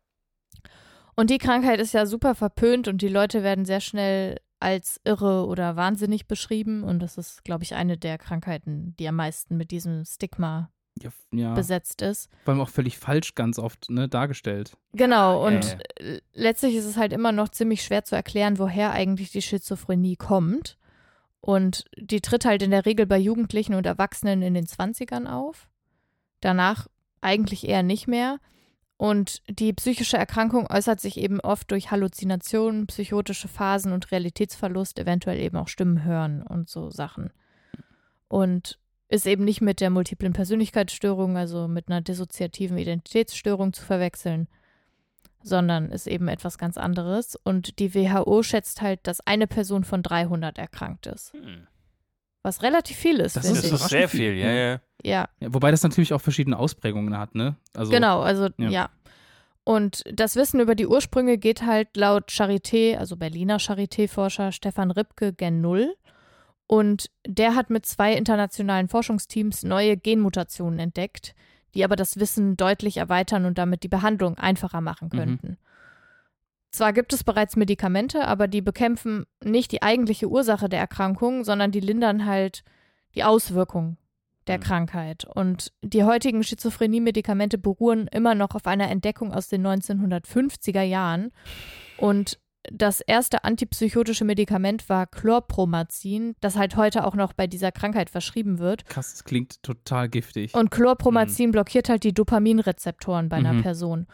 Speaker 1: Und die Krankheit ist ja super verpönt und die Leute werden sehr schnell als irre oder wahnsinnig beschrieben. Und das ist, glaube ich, eine der Krankheiten, die am meisten mit diesem Stigma
Speaker 2: Ja, ja.
Speaker 1: besetzt ist.
Speaker 2: vor allem auch völlig falsch ganz oft ne, dargestellt.
Speaker 1: Genau, und äh, letztlich ist es halt immer noch ziemlich schwer zu erklären, woher eigentlich die Schizophrenie kommt. Und die tritt halt in der Regel bei Jugendlichen und Erwachsenen in den 20ern auf. Danach eigentlich eher nicht mehr. Und die psychische Erkrankung äußert sich eben oft durch Halluzinationen, psychotische Phasen und Realitätsverlust, eventuell eben auch Stimmen hören und so Sachen. Und ist eben nicht mit der multiplen Persönlichkeitsstörung, also mit einer dissoziativen Identitätsstörung zu verwechseln, sondern ist eben etwas ganz anderes. Und die WHO schätzt halt, dass eine Person von 300 erkrankt ist.
Speaker 3: Hm.
Speaker 1: Was relativ viel ist,
Speaker 2: Das
Speaker 3: Das
Speaker 1: ich.
Speaker 3: ist sehr viel, ja, ja.
Speaker 1: Ja,
Speaker 2: Ja, wobei das natürlich auch verschiedene Ausprägungen hat, ne? Also,
Speaker 1: genau, also
Speaker 2: ja.
Speaker 1: ja. Und das Wissen über die Ursprünge geht halt laut Charité, also Berliner Charité-Forscher Stefan Ripke, gen Null. Und der hat mit zwei internationalen Forschungsteams neue Genmutationen entdeckt, die aber das Wissen deutlich erweitern und damit die Behandlung einfacher machen
Speaker 2: Mhm.
Speaker 1: Zwar gibt es bereits Medikamente, aber die bekämpfen nicht die eigentliche Ursache der Erkrankung, sondern die lindern halt die Auswirkungen der
Speaker 3: Mhm.
Speaker 1: Krankheit. Und die heutigen Schizophrenie-Medikamente beruhen immer noch auf einer Entdeckung aus den 1950er Jahren. Und das erste antipsychotische Medikament war Chlorpromazin, das halt heute auch noch bei dieser Krankheit verschrieben wird.
Speaker 2: krass, das klingt total giftig.
Speaker 1: Und Chlorpromazin blockiert halt die Dopaminrezeptoren bei einer
Speaker 2: Mhm.
Speaker 1: Person.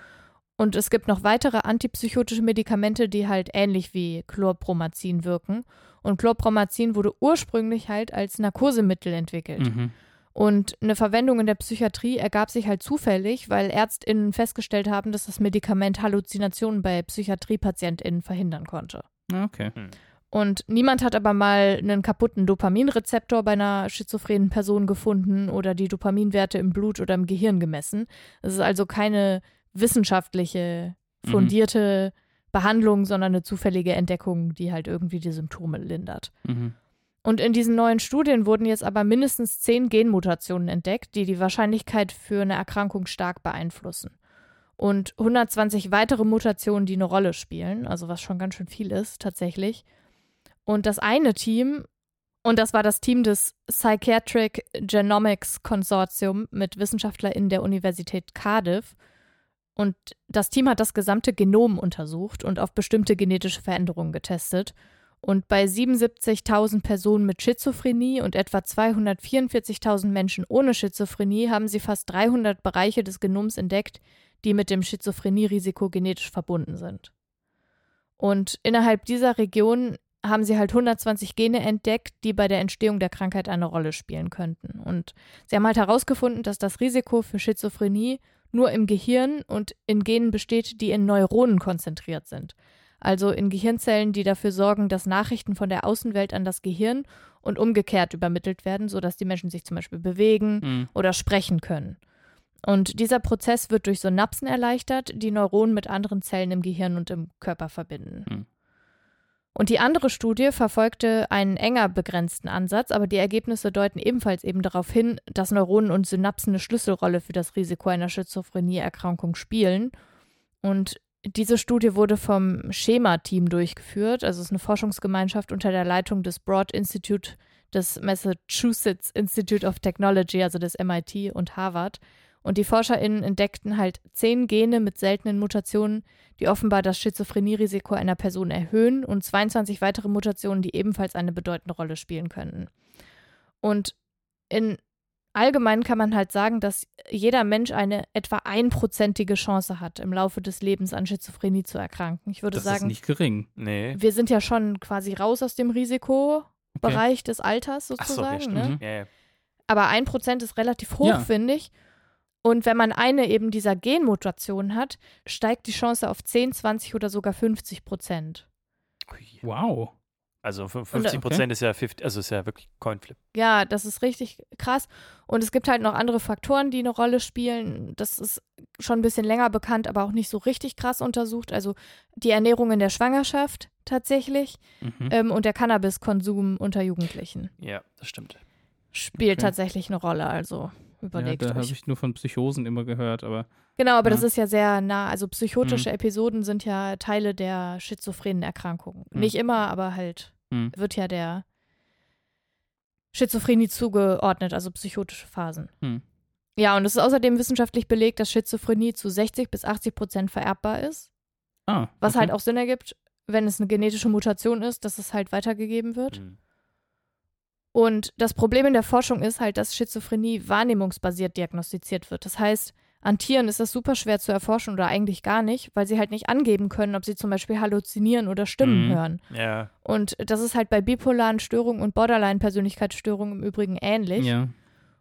Speaker 1: Und es gibt noch weitere antipsychotische Medikamente, die halt ähnlich wie Chlorpromazin wirken. Und Chlorpromazin wurde ursprünglich halt als Narkosemittel entwickelt.
Speaker 2: Mhm.
Speaker 1: Und eine Verwendung in der Psychiatrie ergab sich halt zufällig, weil ÄrztInnen festgestellt haben, dass das Medikament Halluzinationen bei PsychiatriepatientInnen verhindern konnte.
Speaker 2: Ah, Okay.
Speaker 1: Und niemand hat aber mal einen kaputten Dopaminrezeptor bei einer schizophrenen Person gefunden oder die Dopaminwerte im Blut oder im Gehirn gemessen. Es ist also keine wissenschaftliche,
Speaker 2: Mhm.
Speaker 1: fundierte Behandlung, sondern eine zufällige Entdeckung, die halt irgendwie die Symptome lindert.
Speaker 2: Mhm.
Speaker 1: Und in diesen neuen Studien wurden jetzt aber mindestens zehn Genmutationen entdeckt, die die Wahrscheinlichkeit für eine Erkrankung stark beeinflussen. Und 120 weitere Mutationen, die eine Rolle spielen, also was schon ganz schön viel ist tatsächlich. Und das eine Team, und das war das Team des Psychiatric Genomics Consortium mit WissenschaftlerInnen der Universität Cardiff. Und das Team hat das gesamte Genom untersucht und auf bestimmte genetische Veränderungen getestet. Und bei 77.000 Personen mit Schizophrenie und etwa 244.000 Menschen ohne Schizophrenie haben sie fast 300 Bereiche des Genoms entdeckt, die mit dem Schizophrenie-Risiko genetisch verbunden sind. Und innerhalb dieser Region haben sie halt 120 Gene entdeckt, die bei der Entstehung der Krankheit eine Rolle spielen könnten. Und sie haben halt herausgefunden, dass das Risiko für Schizophrenie nur im Gehirn und in Genen besteht, die in Neuronen konzentriert sind also in Gehirnzellen, die dafür sorgen, dass Nachrichten von der Außenwelt an das Gehirn und umgekehrt übermittelt werden, sodass die Menschen sich zum Beispiel bewegen
Speaker 2: Mhm.
Speaker 1: oder sprechen können. Und dieser Prozess wird durch Synapsen erleichtert, die Neuronen mit anderen Zellen im Gehirn und im Körper verbinden.
Speaker 2: Hm.
Speaker 1: Und die andere Studie verfolgte einen enger begrenzten Ansatz, aber die Ergebnisse deuten ebenfalls eben darauf hin, dass Neuronen und Synapsen eine Schlüsselrolle für das Risiko einer Schizophrenie-Erkrankung spielen. Und diese Studie wurde vom Schema-Team durchgeführt, also es ist eine Forschungsgemeinschaft unter der Leitung des Broad Institute des Massachusetts Institute of Technology, also des MIT und Harvard. Und die ForscherInnen entdeckten halt zehn Gene mit seltenen Mutationen, die offenbar das Schizophrenie-Risiko einer Person erhöhen und 22 weitere Mutationen, die ebenfalls eine bedeutende Rolle spielen könnten. Und in allgemein kann man halt sagen, dass jeder Mensch eine etwa einprozentige Chance hat, im Laufe des Lebens an Schizophrenie zu erkranken. Ich würde
Speaker 2: Das ist
Speaker 1: sagen,
Speaker 2: nicht gering.
Speaker 3: Nee.
Speaker 1: wir sind ja schon quasi raus aus dem Risikobereich des Alters
Speaker 3: Ach so,
Speaker 1: sozusagen.
Speaker 3: ja,
Speaker 1: ne?
Speaker 2: Mhm.
Speaker 3: Ja, ja.
Speaker 1: Aber ein Prozent ist relativ hoch,
Speaker 2: Ja.
Speaker 1: finde ich. Und wenn man eine eben dieser Genmutationen hat, steigt die Chance auf 10, 20 oder sogar 50 Prozent.
Speaker 2: Wow.
Speaker 3: Also 50 Prozent ist ja 50, also ist ja wirklich Coinflip.
Speaker 1: Ja, das ist richtig krass. Und es gibt halt noch andere Faktoren, die eine Rolle spielen. Das ist schon ein bisschen länger bekannt, aber auch nicht so richtig krass untersucht. Also die Ernährung in der Schwangerschaft tatsächlich
Speaker 2: Mhm.
Speaker 1: ähm, und der Cannabiskonsum unter Jugendlichen
Speaker 3: Ja, das stimmt.
Speaker 1: spielt
Speaker 2: Okay.
Speaker 1: tatsächlich eine Rolle. Also
Speaker 2: ja,
Speaker 1: überlegt
Speaker 2: da habe ich nur von Psychosen immer gehört, aber
Speaker 1: Genau, aber
Speaker 2: Ja.
Speaker 1: das ist ja sehr nah. Also psychotische
Speaker 2: Mhm.
Speaker 1: Episoden sind ja Teile der schizophrenen Erkrankung.
Speaker 2: Mhm.
Speaker 1: Nicht immer, aber halt
Speaker 2: hm.
Speaker 1: wird ja der Schizophrenie zugeordnet, also psychotische Phasen.
Speaker 2: Hm.
Speaker 1: Ja, und es ist außerdem wissenschaftlich belegt, dass Schizophrenie zu 60 bis 80 Prozent vererbbar ist.
Speaker 2: Ah,
Speaker 1: Was
Speaker 2: okay.
Speaker 1: halt auch Sinn ergibt, wenn es eine genetische Mutation ist, dass es halt weitergegeben wird.
Speaker 3: Mhm.
Speaker 1: Und das Problem in der Forschung ist halt, dass Schizophrenie wahrnehmungsbasiert diagnostiziert wird. Das heißt, an Tieren ist das super schwer zu erforschen oder eigentlich gar nicht, weil sie halt nicht angeben können, ob sie zum Beispiel halluzinieren oder Stimmen
Speaker 2: Mhm.
Speaker 1: hören.
Speaker 3: Ja,
Speaker 1: Und das ist halt bei bipolaren Störungen und Borderline-Persönlichkeitsstörungen im Übrigen ähnlich.
Speaker 2: Ja.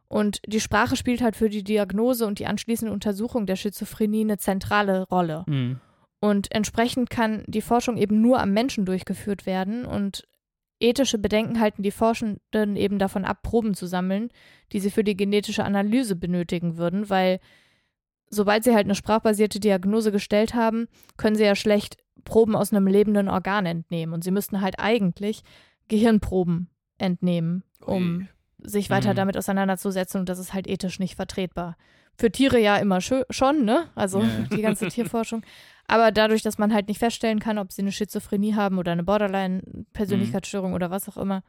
Speaker 1: Und die Sprache spielt halt für die Diagnose und die anschließende Untersuchung der Schizophrenie eine zentrale Rolle.
Speaker 2: Hm.
Speaker 1: Und entsprechend kann die Forschung eben nur am Menschen durchgeführt werden und ethische Bedenken halten die Forschenden eben davon ab, Proben zu sammeln, die sie für die genetische Analyse benötigen würden, weil sobald sie halt eine sprachbasierte Diagnose gestellt haben, können sie ja schlecht Proben aus einem lebenden Organ entnehmen und sie müssten halt eigentlich Gehirnproben entnehmen, um
Speaker 3: Ui.
Speaker 1: sich weiter
Speaker 2: Mhm.
Speaker 1: damit auseinanderzusetzen und das ist halt ethisch nicht vertretbar. Für Tiere ja immer schon, ne? Also
Speaker 2: ja.
Speaker 1: die ganze Tierforschung. Aber dadurch, dass man halt nicht feststellen kann, ob sie eine Schizophrenie haben oder eine Borderline-Persönlichkeitsstörung oder was auch immer,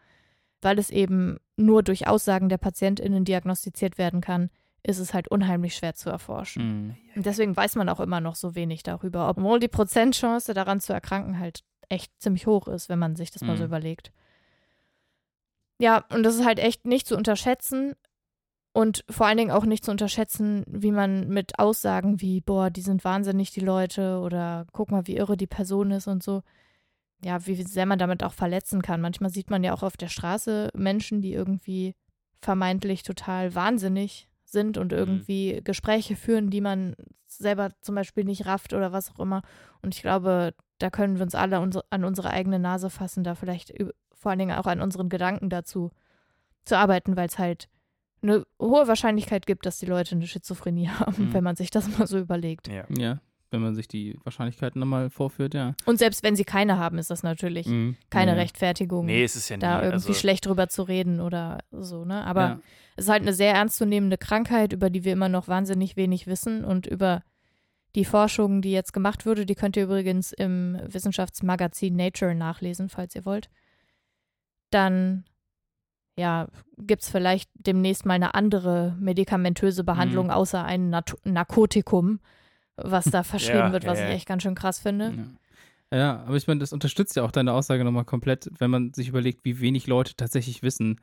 Speaker 1: weil es eben nur durch Aussagen der PatientInnen diagnostiziert werden kann, ist es halt unheimlich schwer zu erforschen.
Speaker 2: Hm.
Speaker 1: Und deswegen weiß man auch immer noch so wenig darüber, obwohl die Prozentchance daran zu erkranken halt echt ziemlich hoch ist, wenn man sich das mal so
Speaker 2: Mhm.
Speaker 1: überlegt. Ja, und das ist halt echt nicht zu unterschätzen und vor allen Dingen auch nicht zu unterschätzen, wie man mit Aussagen wie, boah, die sind wahnsinnig, die Leute oder guck mal, wie irre die Person ist und so, ja, wie sehr man damit auch verletzen kann. Manchmal sieht man ja auch auf der Straße Menschen, die irgendwie vermeintlich total wahnsinnig sind und irgendwie Gespräche führen, die man selber zum Beispiel nicht rafft oder was auch immer. Und ich glaube, da können wir uns alle an unsere eigene Nase fassen, da vielleicht vor allen Dingen auch an unseren Gedanken dazu zu arbeiten, weil es halt eine hohe Wahrscheinlichkeit gibt, dass die Leute eine Schizophrenie haben,
Speaker 2: Mhm.
Speaker 1: wenn man sich das mal so überlegt.
Speaker 3: ja.
Speaker 2: Ja, wenn man sich die Wahrscheinlichkeiten nochmal vorführt, ja.
Speaker 1: Und selbst wenn sie keine haben, ist das natürlich
Speaker 2: Mhm.
Speaker 1: keine
Speaker 2: ja.
Speaker 1: Rechtfertigung,
Speaker 3: Nee, es ist ja nie.
Speaker 1: da irgendwie
Speaker 3: also,
Speaker 1: schlecht drüber zu reden oder so, ne? Aber
Speaker 2: ja.
Speaker 1: es ist halt eine sehr ernstzunehmende Krankheit, über die wir immer noch wahnsinnig wenig wissen und über die Forschung, die jetzt gemacht wurde, die könnt ihr übrigens im Wissenschaftsmagazin Nature nachlesen, falls ihr wollt. Dann ja, gibt es vielleicht demnächst mal eine andere medikamentöse Behandlung
Speaker 2: Mhm.
Speaker 1: außer ein Nat Narkotikum, was da verschrieben
Speaker 3: Ja,
Speaker 1: wird, was
Speaker 3: ja,
Speaker 1: ich
Speaker 3: ja.
Speaker 1: echt ganz schön krass finde.
Speaker 2: Ja. ja, aber ich meine, das unterstützt ja auch deine Aussage nochmal komplett, wenn man sich überlegt, wie wenig Leute tatsächlich wissen,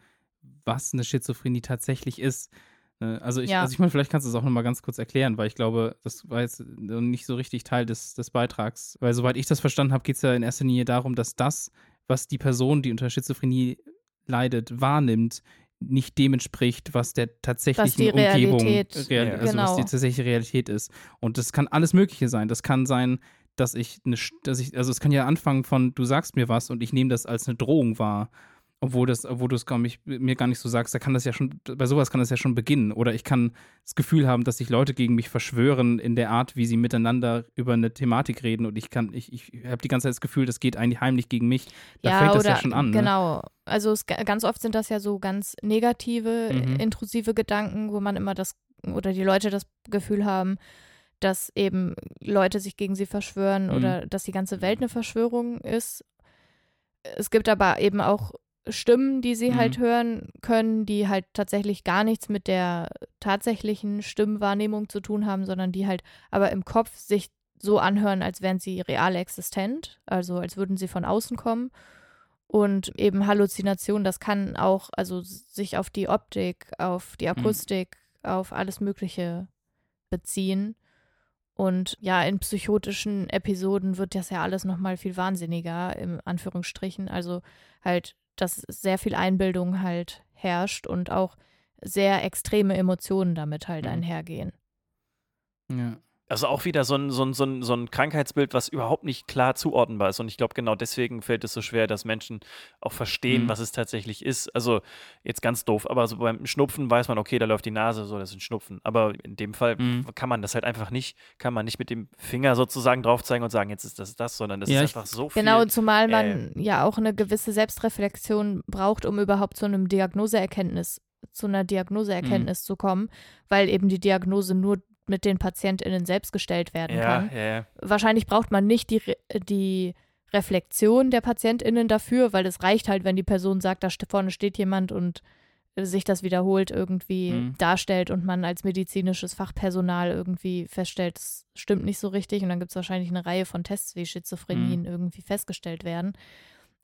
Speaker 2: was eine Schizophrenie tatsächlich ist. Ne, Also ich,
Speaker 1: Ja.
Speaker 2: also ich meine, vielleicht kannst du es auch nochmal ganz kurz erklären, weil ich glaube, das war jetzt nicht so richtig Teil des, des Beitrags. Weil soweit ich das verstanden habe, geht es ja in erster Linie darum, dass das, was die Person, die unter Schizophrenie leidet, wahrnimmt, nicht dem entspricht, was der tatsächlichen
Speaker 1: die
Speaker 2: Umgebung,
Speaker 1: Realität-
Speaker 2: real,
Speaker 3: Ja.
Speaker 2: also was
Speaker 1: Genau.
Speaker 2: die tatsächliche Realität ist. Und das kann alles Mögliche sein. Das kann sein, dass ich eine, dass ich, also es kann ja anfangen von, du sagst mir was und ich nehme das als eine Drohung wahr. Obwohl das, obwohl du es gar nicht, mir gar nicht so sagst, da kann das ja schon, bei sowas kann das ja schon beginnen. Oder ich kann das Gefühl haben, dass sich Leute gegen mich verschwören in der Art, wie sie miteinander über eine Thematik reden und ich kann, ich, ich habe die ganze Zeit das Gefühl, das geht eigentlich heimlich gegen mich. Da
Speaker 1: ja,
Speaker 2: fängt das ja schon an. Ne?
Speaker 1: Genau. Also es, ganz oft sind das ja so ganz negative,
Speaker 2: Mhm.
Speaker 1: intrusive Gedanken, wo man immer das, oder die Leute das Gefühl haben, dass eben Leute sich gegen sie verschwören
Speaker 2: Mhm.
Speaker 1: oder dass die ganze Welt eine Verschwörung ist. Es gibt aber eben auch Stimmen, die sie
Speaker 2: Mhm.
Speaker 1: halt hören können, die halt tatsächlich gar nichts mit der tatsächlichen Stimmwahrnehmung zu tun haben, sondern die halt aber im Kopf sich so anhören, als wären sie real existent, also als würden sie von außen kommen. Und eben Halluzination, das kann auch also sich auf die Optik, auf die Akustik, auf alles Mögliche beziehen. Und ja, in psychotischen Episoden wird das ja alles nochmal viel wahnsinniger, im Anführungsstrichen. Also halt, dass sehr viel Einbildung halt herrscht und auch sehr extreme Emotionen damit halt
Speaker 2: Mhm.
Speaker 1: einhergehen.
Speaker 2: Ja.
Speaker 3: Also auch wieder so ein, so, ein, so, ein, so ein Krankheitsbild, was überhaupt nicht klar zuordnenbar ist. Und ich glaube, genau deswegen fällt es so schwer, dass Menschen auch verstehen,
Speaker 2: Mhm.
Speaker 3: was es tatsächlich ist. Also jetzt ganz doof, aber so beim Schnupfen weiß man, okay, da läuft die Nase, so, das ist ein Schnupfen. Aber in dem Fall
Speaker 2: Mhm.
Speaker 3: kann man das halt einfach nicht, kann man nicht mit dem Finger sozusagen drauf zeigen und sagen, jetzt ist das das, sondern das
Speaker 2: Ja,
Speaker 3: ist einfach so viel.
Speaker 1: Genau, zumal man
Speaker 3: äh,
Speaker 1: ja auch eine gewisse Selbstreflexion braucht, um überhaupt zu einem Diagnoseerkenntnis, zu einer Diagnoseerkenntnis
Speaker 3: Mhm.
Speaker 1: zu kommen, weil eben die Diagnose nur mit den PatientInnen selbst gestellt werden
Speaker 3: ja,
Speaker 1: kann.
Speaker 3: ja.
Speaker 1: Wahrscheinlich braucht man nicht die, die Reflexion der PatientInnen dafür, weil es reicht halt, wenn die Person sagt, da vorne steht jemand und äh, sich das wiederholt irgendwie
Speaker 2: Mhm.
Speaker 1: darstellt und man als medizinisches Fachpersonal irgendwie feststellt, es stimmt nicht so richtig und dann gibt es wahrscheinlich eine Reihe von Tests, wie Schizophrenien
Speaker 2: Mhm.
Speaker 1: irgendwie festgestellt werden.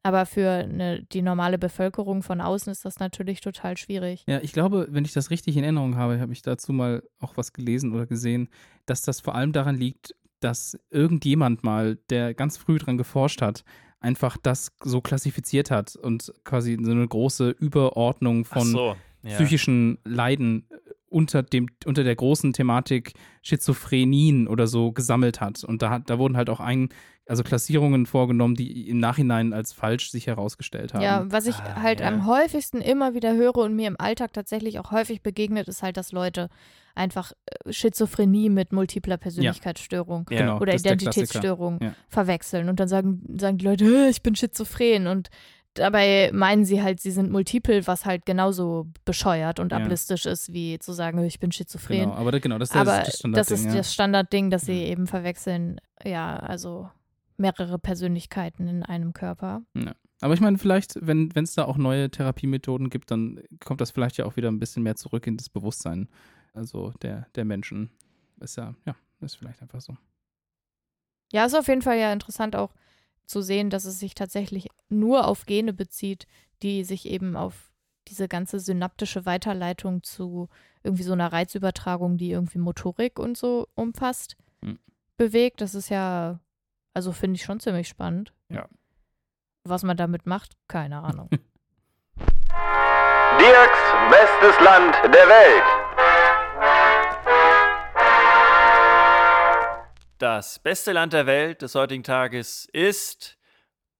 Speaker 1: Aber für eine, die normale Bevölkerung von außen ist das natürlich total schwierig.
Speaker 2: Ja, ich glaube, wenn ich das richtig in Erinnerung habe, habe ich dazu mal auch was gelesen oder gesehen, dass das vor allem daran liegt, dass irgendjemand mal, der ganz früh dran geforscht hat, einfach das so klassifiziert hat und quasi so eine große Überordnung von
Speaker 3: so, ja.
Speaker 2: psychischen Leiden unter, dem, unter der großen Thematik Schizophrenien oder so gesammelt hat. Und da, hat- da wurden halt auch ein, also Klassierungen vorgenommen, die im Nachhinein als falsch sich herausgestellt haben.
Speaker 1: Ja, was ich
Speaker 3: Ah,
Speaker 1: halt
Speaker 3: ja.
Speaker 1: am häufigsten immer wieder höre und mir im Alltag tatsächlich auch häufig begegnet, ist halt, dass Leute einfach äh, Schizophrenie mit multipler Persönlichkeitsstörung
Speaker 3: Ja.
Speaker 2: Genau,
Speaker 1: oder
Speaker 2: das ist der
Speaker 1: Identitätsstörung
Speaker 2: Ja.
Speaker 1: verwechseln. Und dann sagen, sagen die Leute, "Hä, ich bin schizophren. Und dabei meinen sie halt, sie sind multiple, was halt genauso bescheuert und
Speaker 2: Ja.
Speaker 1: ist, wie zu sagen, ich bin schizophren.
Speaker 2: Genau, aber genau, das ist
Speaker 1: Aber
Speaker 2: das, Standardding.
Speaker 1: das ist
Speaker 2: ja.
Speaker 1: das Standardding, dass sie eben verwechseln, ja, also mehrere Persönlichkeiten in einem Körper.
Speaker 2: Aber ich meine, vielleicht, wenn es da auch neue Therapiemethoden gibt, dann kommt das vielleicht ja auch wieder ein bisschen mehr zurück in das Bewusstsein, also der, der Menschen. Ist ja, ja, ist vielleicht einfach so.
Speaker 1: Ja, ist auf jeden Fall ja interessant auch zu sehen, dass es sich tatsächlich nur auf Gene bezieht, die sich eben auf diese ganze synaptische Weiterleitung zu irgendwie so einer Reizübertragung, die irgendwie Motorik und so umfasst,
Speaker 2: Hm.
Speaker 1: bewegt. Das ist ja, also finde ich schon ziemlich spannend.
Speaker 3: Ja.
Speaker 1: Was man damit macht, keine Ahnung.
Speaker 4: Dirks bestes Land der Welt.
Speaker 3: Das beste Land der Welt des heutigen Tages ist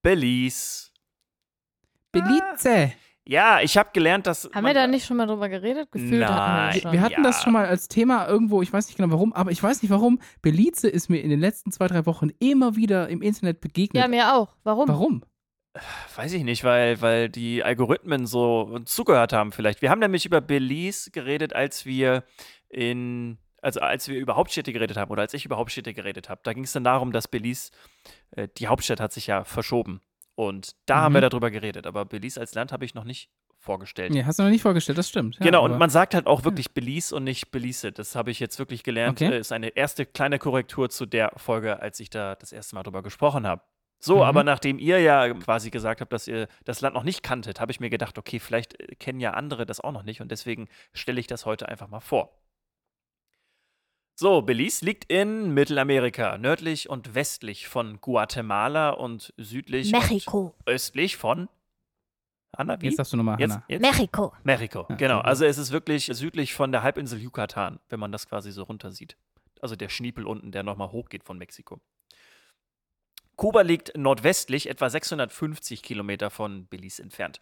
Speaker 3: Belize.
Speaker 2: Belize!
Speaker 3: Ja, ich habe gelernt, dass.
Speaker 1: Haben wir da nicht schon mal drüber geredet? Gefühlt hatten wir schon.
Speaker 2: Wir hatten
Speaker 3: Ja.
Speaker 2: das schon mal als Thema irgendwo, ich weiß nicht genau warum, aber ich weiß nicht warum. Belize ist mir in den letzten zwei, drei Wochen immer wieder im Internet begegnet.
Speaker 1: ja, mir auch. Warum?
Speaker 2: warum?
Speaker 3: Weiß ich nicht, weil, weil die Algorithmen so zugehört haben vielleicht. Wir haben nämlich über Belize geredet, als wir in, also als wir über Hauptstädte geredet haben oder als ich über Hauptstädte geredet habe. Da ging es dann darum, dass Belize, äh, die Hauptstadt hat sich ja verschoben. Und da haben
Speaker 2: Mhm.
Speaker 3: wir darüber geredet. Aber Belize als Land habe ich noch nicht vorgestellt.
Speaker 2: Nee, hast du noch nicht vorgestellt, das stimmt. Ja,
Speaker 3: genau, und man sagt halt auch wirklich Belize und nicht Belize. Das habe ich jetzt wirklich gelernt.
Speaker 2: Okay.
Speaker 3: Äh, Ist eine erste kleine Korrektur zu der Folge, als ich da das erste Mal drüber gesprochen habe. So,
Speaker 2: Mhm.
Speaker 3: aber nachdem ihr ja quasi gesagt habt, dass ihr das Land noch nicht kanntet, habe ich mir gedacht, okay, vielleicht äh, kennen ja andere das auch noch nicht und deswegen stelle ich das heute einfach mal vor. So, Belize liegt in Mittelamerika, nördlich und westlich von Guatemala und südlich
Speaker 1: Mexiko.
Speaker 3: und östlich von Anna, wie?
Speaker 2: Jetzt darfst du nochmal,
Speaker 3: Jetzt,
Speaker 2: Hannah.
Speaker 3: jetzt?
Speaker 1: Mexiko.
Speaker 3: Mexiko,
Speaker 2: Ja,
Speaker 3: genau. Also es ist wirklich südlich von der Halbinsel Yucatan, wenn man das quasi so runter sieht. Also der Schniepel unten, der nochmal hochgeht von Mexiko. Kuba liegt nordwestlich, etwa 650 Kilometer von Belize entfernt.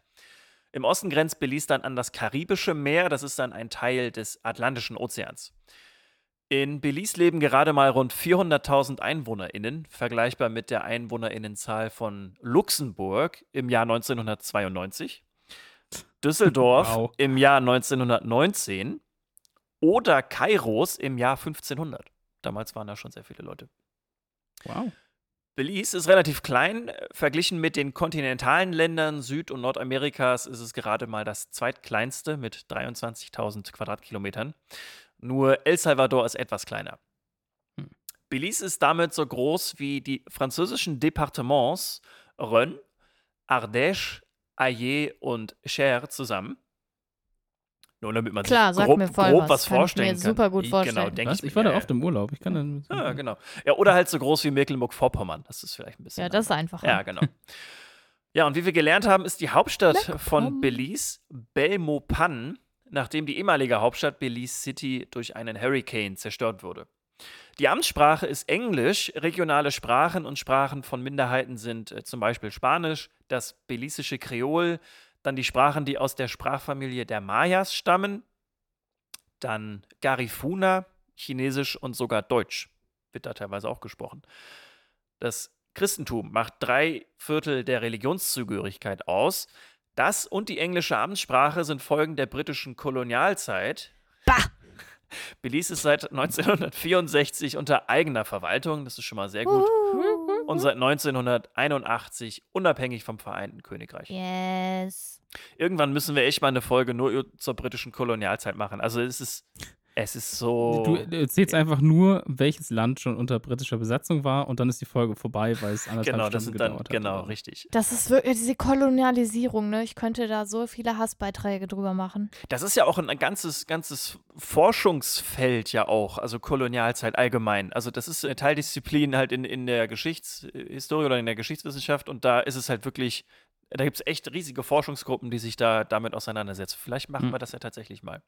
Speaker 3: Im Osten grenzt Belize dann an das Karibische Meer, das ist dann ein Teil des Atlantischen Ozeans. In Belize leben gerade mal rund 400.000 EinwohnerInnen, vergleichbar mit der EinwohnerInnenzahl von Luxemburg im Jahr 1992, Düsseldorf
Speaker 2: Wow.
Speaker 3: im Jahr 1919 oder Kairos im Jahr 1500. Damals waren da schon sehr viele Leute.
Speaker 2: Wow.
Speaker 3: Belize ist relativ klein. Verglichen mit den kontinentalen Ländern Süd- und Nordamerikas ist es gerade mal das zweitkleinste mit 23.000 Quadratkilometern. Nur El Salvador ist etwas kleiner.
Speaker 2: Hm.
Speaker 3: Belize ist damit so groß wie die französischen Departements Rhône, Ardèche, Allier und Cher zusammen. Nur damit man
Speaker 1: Klar,
Speaker 3: sich grob,
Speaker 1: mir voll
Speaker 3: grob
Speaker 1: was.
Speaker 3: was
Speaker 1: Kann ich
Speaker 3: vorstellen
Speaker 1: mir
Speaker 3: kann.
Speaker 1: super gut vorstellen.
Speaker 3: Genau, denke ich,
Speaker 2: Ich war da
Speaker 3: ja,
Speaker 2: oft im Urlaub. Ich kann dann.
Speaker 3: ja, genau. Ja, oder halt so groß wie Mecklenburg-Vorpommern. Das ist vielleicht ein bisschen.
Speaker 1: Ja, das ist einfach.
Speaker 3: Ja, genau. Ja, und wie wir gelernt haben, ist die Hauptstadt von. Belize Belmopan, nachdem die ehemalige Hauptstadt Belize City durch einen Hurricane zerstört wurde. Die Amtssprache ist Englisch, regionale Sprachen und Sprachen von Minderheiten sind äh, zum Beispiel Spanisch, das belisische Kreol, dann die Sprachen, die aus der Sprachfamilie der Mayas stammen, dann Garifuna, Chinesisch und sogar Deutsch wird da teilweise auch gesprochen. Das Christentum macht drei Viertel der Religionszugehörigkeit aus. Das und die englische Amtssprache sind Folgen der britischen Kolonialzeit.
Speaker 1: Bah!
Speaker 3: Belize ist seit 1964 unter eigener Verwaltung, das ist schon mal sehr gut. Und seit 1981 unabhängig vom Vereinten Königreich.
Speaker 1: Yes.
Speaker 3: Irgendwann müssen wir echt mal eine Folge nur zur britischen Kolonialzeit machen. Also es ist, es ist so.
Speaker 2: Du erzählst einfach nur, welches Land schon unter britischer Besatzung war und dann ist die Folge vorbei, weil es anderthalb
Speaker 3: genau,
Speaker 2: Stunden
Speaker 3: das sind dann,
Speaker 2: gedauert hat.
Speaker 3: genau, richtig.
Speaker 1: Das ist wirklich diese Kolonialisierung, ne? Ich könnte da so viele Hassbeiträge drüber machen.
Speaker 3: Das ist ja auch ein ganzes, ganzes Forschungsfeld ja auch, also Kolonialzeit allgemein. Also das ist eine Teildisziplin halt in, in der Geschichtshistorie oder in der Geschichtswissenschaft und da ist es halt wirklich, da gibt es echt riesige Forschungsgruppen, die sich da damit auseinandersetzen. Vielleicht machen
Speaker 2: Hm.
Speaker 3: wir das ja tatsächlich mal.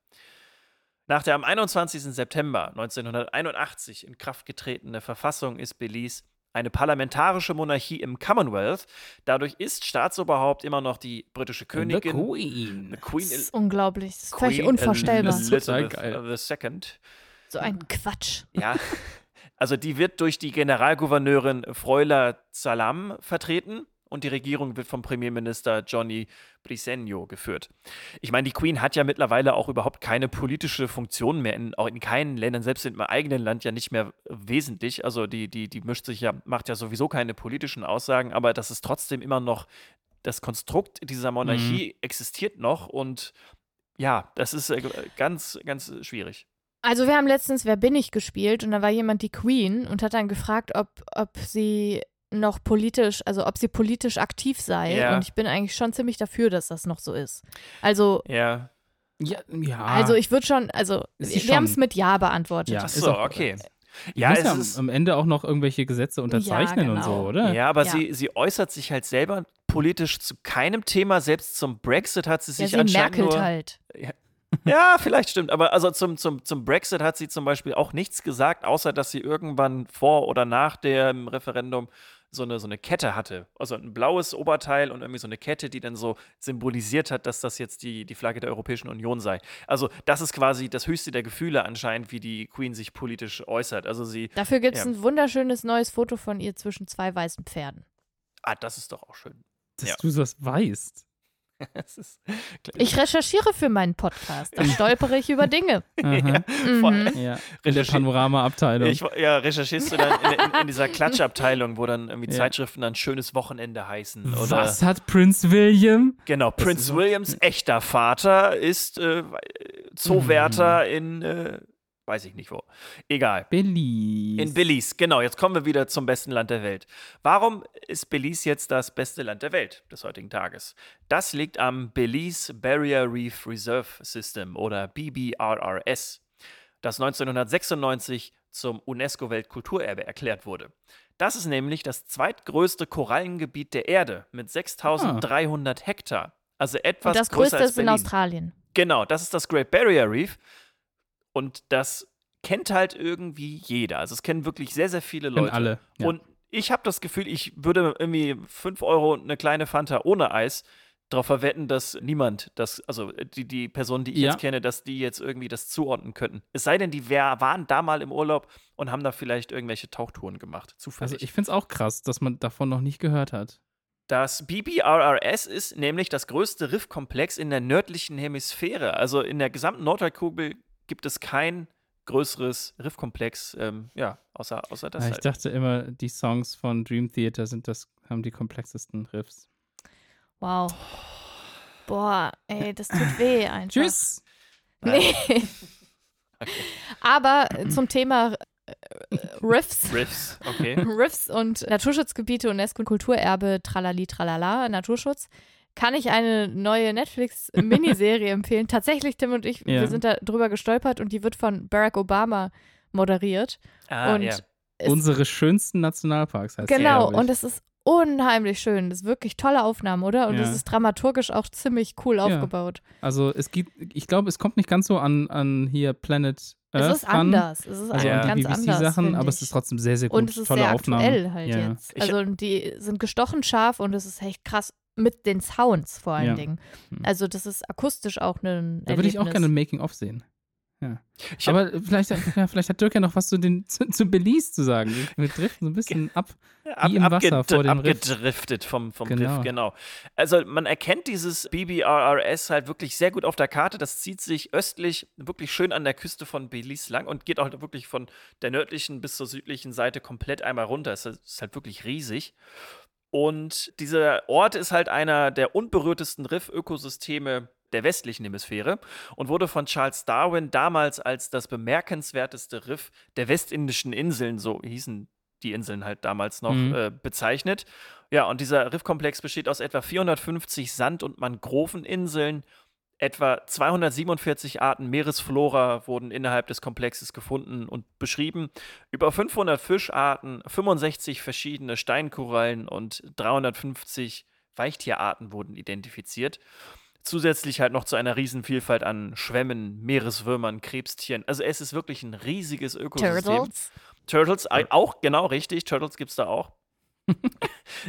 Speaker 3: Nach der am 21. September 1981 in Kraft getretene Verfassung ist Belize eine parlamentarische Monarchie im Commonwealth. Dadurch ist Staatsoberhaupt immer noch die britische
Speaker 2: The
Speaker 3: Königin.
Speaker 2: Queen.
Speaker 3: The Queen
Speaker 1: Das ist unglaublich. Das ist völlig
Speaker 3: Queen
Speaker 1: unvorstellbar.
Speaker 2: Elizabeth.
Speaker 3: The Second.
Speaker 1: So ein Quatsch.
Speaker 3: Ja, also die wird durch die Generalgouverneurin Freuler Salam vertreten und die Regierung wird vom Premierminister Johnny Briceño geführt. Ich meine, die Queen hat ja mittlerweile auch überhaupt keine politische Funktion mehr, in, auch in keinen Ländern, selbst in meinem eigenen Land ja nicht mehr wesentlich. Also die, die, die mischt sich ja, macht ja sowieso keine politischen Aussagen, aber das ist trotzdem immer noch, das Konstrukt dieser Monarchie existiert noch und ja, das ist äh, ganz, ganz schwierig.
Speaker 1: Also wir haben letztens Wer bin ich gespielt und da war jemand die Queen und hat dann gefragt, ob, ob sie noch politisch, also ob sie politisch aktiv sei.
Speaker 3: Ja.
Speaker 1: Und ich bin eigentlich schon ziemlich dafür, dass das noch so ist. Also,
Speaker 3: Ja,
Speaker 2: Ja, ja.
Speaker 1: also ich würde schon, also wir haben es mit Ja beantwortet.
Speaker 2: Ja,
Speaker 3: so, okay. Ja, es
Speaker 2: ja am,
Speaker 3: ist,
Speaker 2: am Ende auch noch irgendwelche Gesetze unterzeichnen und so,
Speaker 1: genau.
Speaker 2: oder?
Speaker 3: ja, aber
Speaker 1: Ja.
Speaker 3: Sie, sie äußert sich halt selber politisch zu keinem Thema. Selbst zum Brexit hat sie
Speaker 1: Ja,
Speaker 3: sich
Speaker 1: sie
Speaker 3: anscheinend
Speaker 1: merkelt
Speaker 3: nur,
Speaker 1: halt.
Speaker 3: Ja, vielleicht stimmt. Aber also zum, zum, zum Brexit hat sie zum Beispiel auch nichts gesagt, außer dass sie irgendwann vor oder nach dem Referendum so eine, so eine Kette hatte. Also ein blaues Oberteil und irgendwie so eine Kette, die dann so symbolisiert hat, dass das jetzt die, die Flagge der Europäischen Union sei. Also das ist quasi das höchste der Gefühle anscheinend, wie die Queen sich politisch äußert. Also sie,
Speaker 1: Dafür gibt es
Speaker 3: Ja.
Speaker 1: ein wunderschönes neues Foto von ihr zwischen zwei weißen Pferden.
Speaker 3: ah, das ist doch auch schön.
Speaker 2: Dass
Speaker 3: Ja.
Speaker 2: du das weißt.
Speaker 1: Ich recherchiere für meinen Podcast. Da stolpere ich über Dinge.
Speaker 2: Aha.
Speaker 3: Vor-
Speaker 1: Mhm.
Speaker 2: ja. In der Panorama-Abteilung.
Speaker 3: Ja, recherchierst du dann in, in, in dieser Klatschabteilung, wo dann irgendwie
Speaker 2: Ja.
Speaker 3: Zeitschriften dann schönes Wochenende heißen? Oder
Speaker 2: Was hat Prinz William?
Speaker 3: Genau,
Speaker 2: ist-
Speaker 3: Williams echter Vater ist äh, Zoowärter in, äh, weiß ich nicht wo. Egal.
Speaker 2: Belize.
Speaker 3: In Belize, genau. Jetzt kommen wir wieder zum besten Land der Welt. Warum ist Belize jetzt das beste Land der Welt des heutigen Tages? Das liegt am Belize Barrier Reef Reserve System oder BBRRS, das 1996 zum UNESCO-Weltkulturerbe erklärt wurde. Das ist nämlich das zweitgrößte Korallengebiet der Erde mit 6300 Hektar. Also etwas
Speaker 1: Und das
Speaker 3: größer
Speaker 1: größte
Speaker 3: als
Speaker 1: ist in
Speaker 3: Berlin.
Speaker 1: Australien.
Speaker 3: Genau, das ist das Great Barrier Reef. Und das kennt halt irgendwie jeder. Also es kennen wirklich sehr, sehr viele
Speaker 2: Kennen
Speaker 3: Leute.
Speaker 2: alle, ja.
Speaker 3: Und ich habe das Gefühl, ich würde irgendwie 5 Euro und eine kleine Fanta ohne Eis darauf verwetten, dass niemand das, also die, die Personen, die ich
Speaker 2: Ja.
Speaker 3: jetzt kenne, dass die jetzt irgendwie das zuordnen könnten. Es sei denn, die wär, waren da mal im Urlaub und haben da vielleicht irgendwelche Tauchtouren gemacht. Zufällig.
Speaker 2: Also ich finde es auch krass, dass man davon noch nicht gehört hat.
Speaker 3: Das BBRRS ist nämlich das größte Riffkomplex in der nördlichen Hemisphäre. Also in der gesamten Nordhalbkugel gibt es kein größeres Riffkomplex, ähm, ja, außer, außer das
Speaker 2: Ja, ich
Speaker 3: halt.
Speaker 2: dachte immer, die Songs von Dream Theater sind das, haben die komplexesten Riffs.
Speaker 1: Wow. Boah, ey, das tut weh einfach.
Speaker 2: Tschüss!
Speaker 1: Nee. Aber äh, zum Thema äh, Riffs.
Speaker 3: Riffs, okay.
Speaker 1: Riffs und Naturschutzgebiete, UNESCO Kulturerbe, Tralali, Tralala, Naturschutz, kann ich eine neue Netflix-Miniserie empfehlen. Tatsächlich, Tim und ich,
Speaker 2: Ja.
Speaker 1: wir sind da drüber gestolpert und die wird von Barack Obama moderiert.
Speaker 3: Ah,
Speaker 1: und
Speaker 3: ja.
Speaker 2: Unsere schönsten Nationalparks heißt
Speaker 1: Genau, und es ist unheimlich schön. Das ist wirklich tolle Aufnahmen, oder? Und
Speaker 2: Ja.
Speaker 1: es ist dramaturgisch auch ziemlich cool
Speaker 2: Ja.
Speaker 1: aufgebaut.
Speaker 2: Also es gibt, ich glaube, es kommt nicht ganz so an, an hier Planet Earth
Speaker 1: es ist
Speaker 2: ran.
Speaker 1: anders. Es ist
Speaker 2: Also
Speaker 3: Ja.
Speaker 2: an die
Speaker 1: ganz anders.
Speaker 2: BBC-Sachen,
Speaker 1: find
Speaker 2: aber es ist trotzdem sehr, sehr gut.
Speaker 1: Und es ist
Speaker 2: Tolle
Speaker 1: sehr
Speaker 2: Aufnahmen.
Speaker 1: aktuell halt
Speaker 2: ja.
Speaker 1: jetzt. Also die sind gestochen scharf und es ist echt krass mit den Sounds vor allen
Speaker 2: Ja.
Speaker 1: Dingen.
Speaker 2: Hm.
Speaker 1: Also das ist akustisch auch ein
Speaker 2: Da würde ich auch gerne ein Making-of sehen. Ja.
Speaker 3: Ich hab-
Speaker 2: Aber vielleicht, ja, vielleicht hat Dirk ja noch was zu, den, zu, zu Belize zu sagen. Wir driften so ein bisschen ab.
Speaker 3: Ab,
Speaker 2: Wie im Wasser vor dem Riff.
Speaker 3: abgedriftet vom, vom
Speaker 2: Genau.
Speaker 3: Riff, genau. Also man erkennt dieses BBRRS halt wirklich sehr gut auf der Karte. Das zieht sich östlich wirklich schön an der Küste von Belize lang und geht auch wirklich von der nördlichen bis zur südlichen Seite komplett einmal runter. Es ist halt wirklich riesig. Und dieser Ort ist halt einer der unberührtesten Riffökosysteme der westlichen Hemisphäre und wurde von Charles Darwin damals als das bemerkenswerteste Riff der westindischen Inseln, so hießen die Inseln halt damals noch,
Speaker 2: Mhm.
Speaker 3: äh, bezeichnet. Ja, und dieser Riffkomplex besteht aus etwa 450 Sand- und Mangroveninseln. Etwa 247 Arten Meeresflora wurden innerhalb des Komplexes gefunden und beschrieben. Über 500 Fischarten, 65 verschiedene Steinkorallen und 350 Weichtierarten wurden identifiziert. Zusätzlich halt noch zu einer Riesenvielfalt an Schwämmen, Meereswürmern, Krebstieren. Also es ist wirklich ein riesiges Ökosystem.
Speaker 1: Turtles.
Speaker 3: Turtles, auch genau richtig. Turtles gibt es da auch.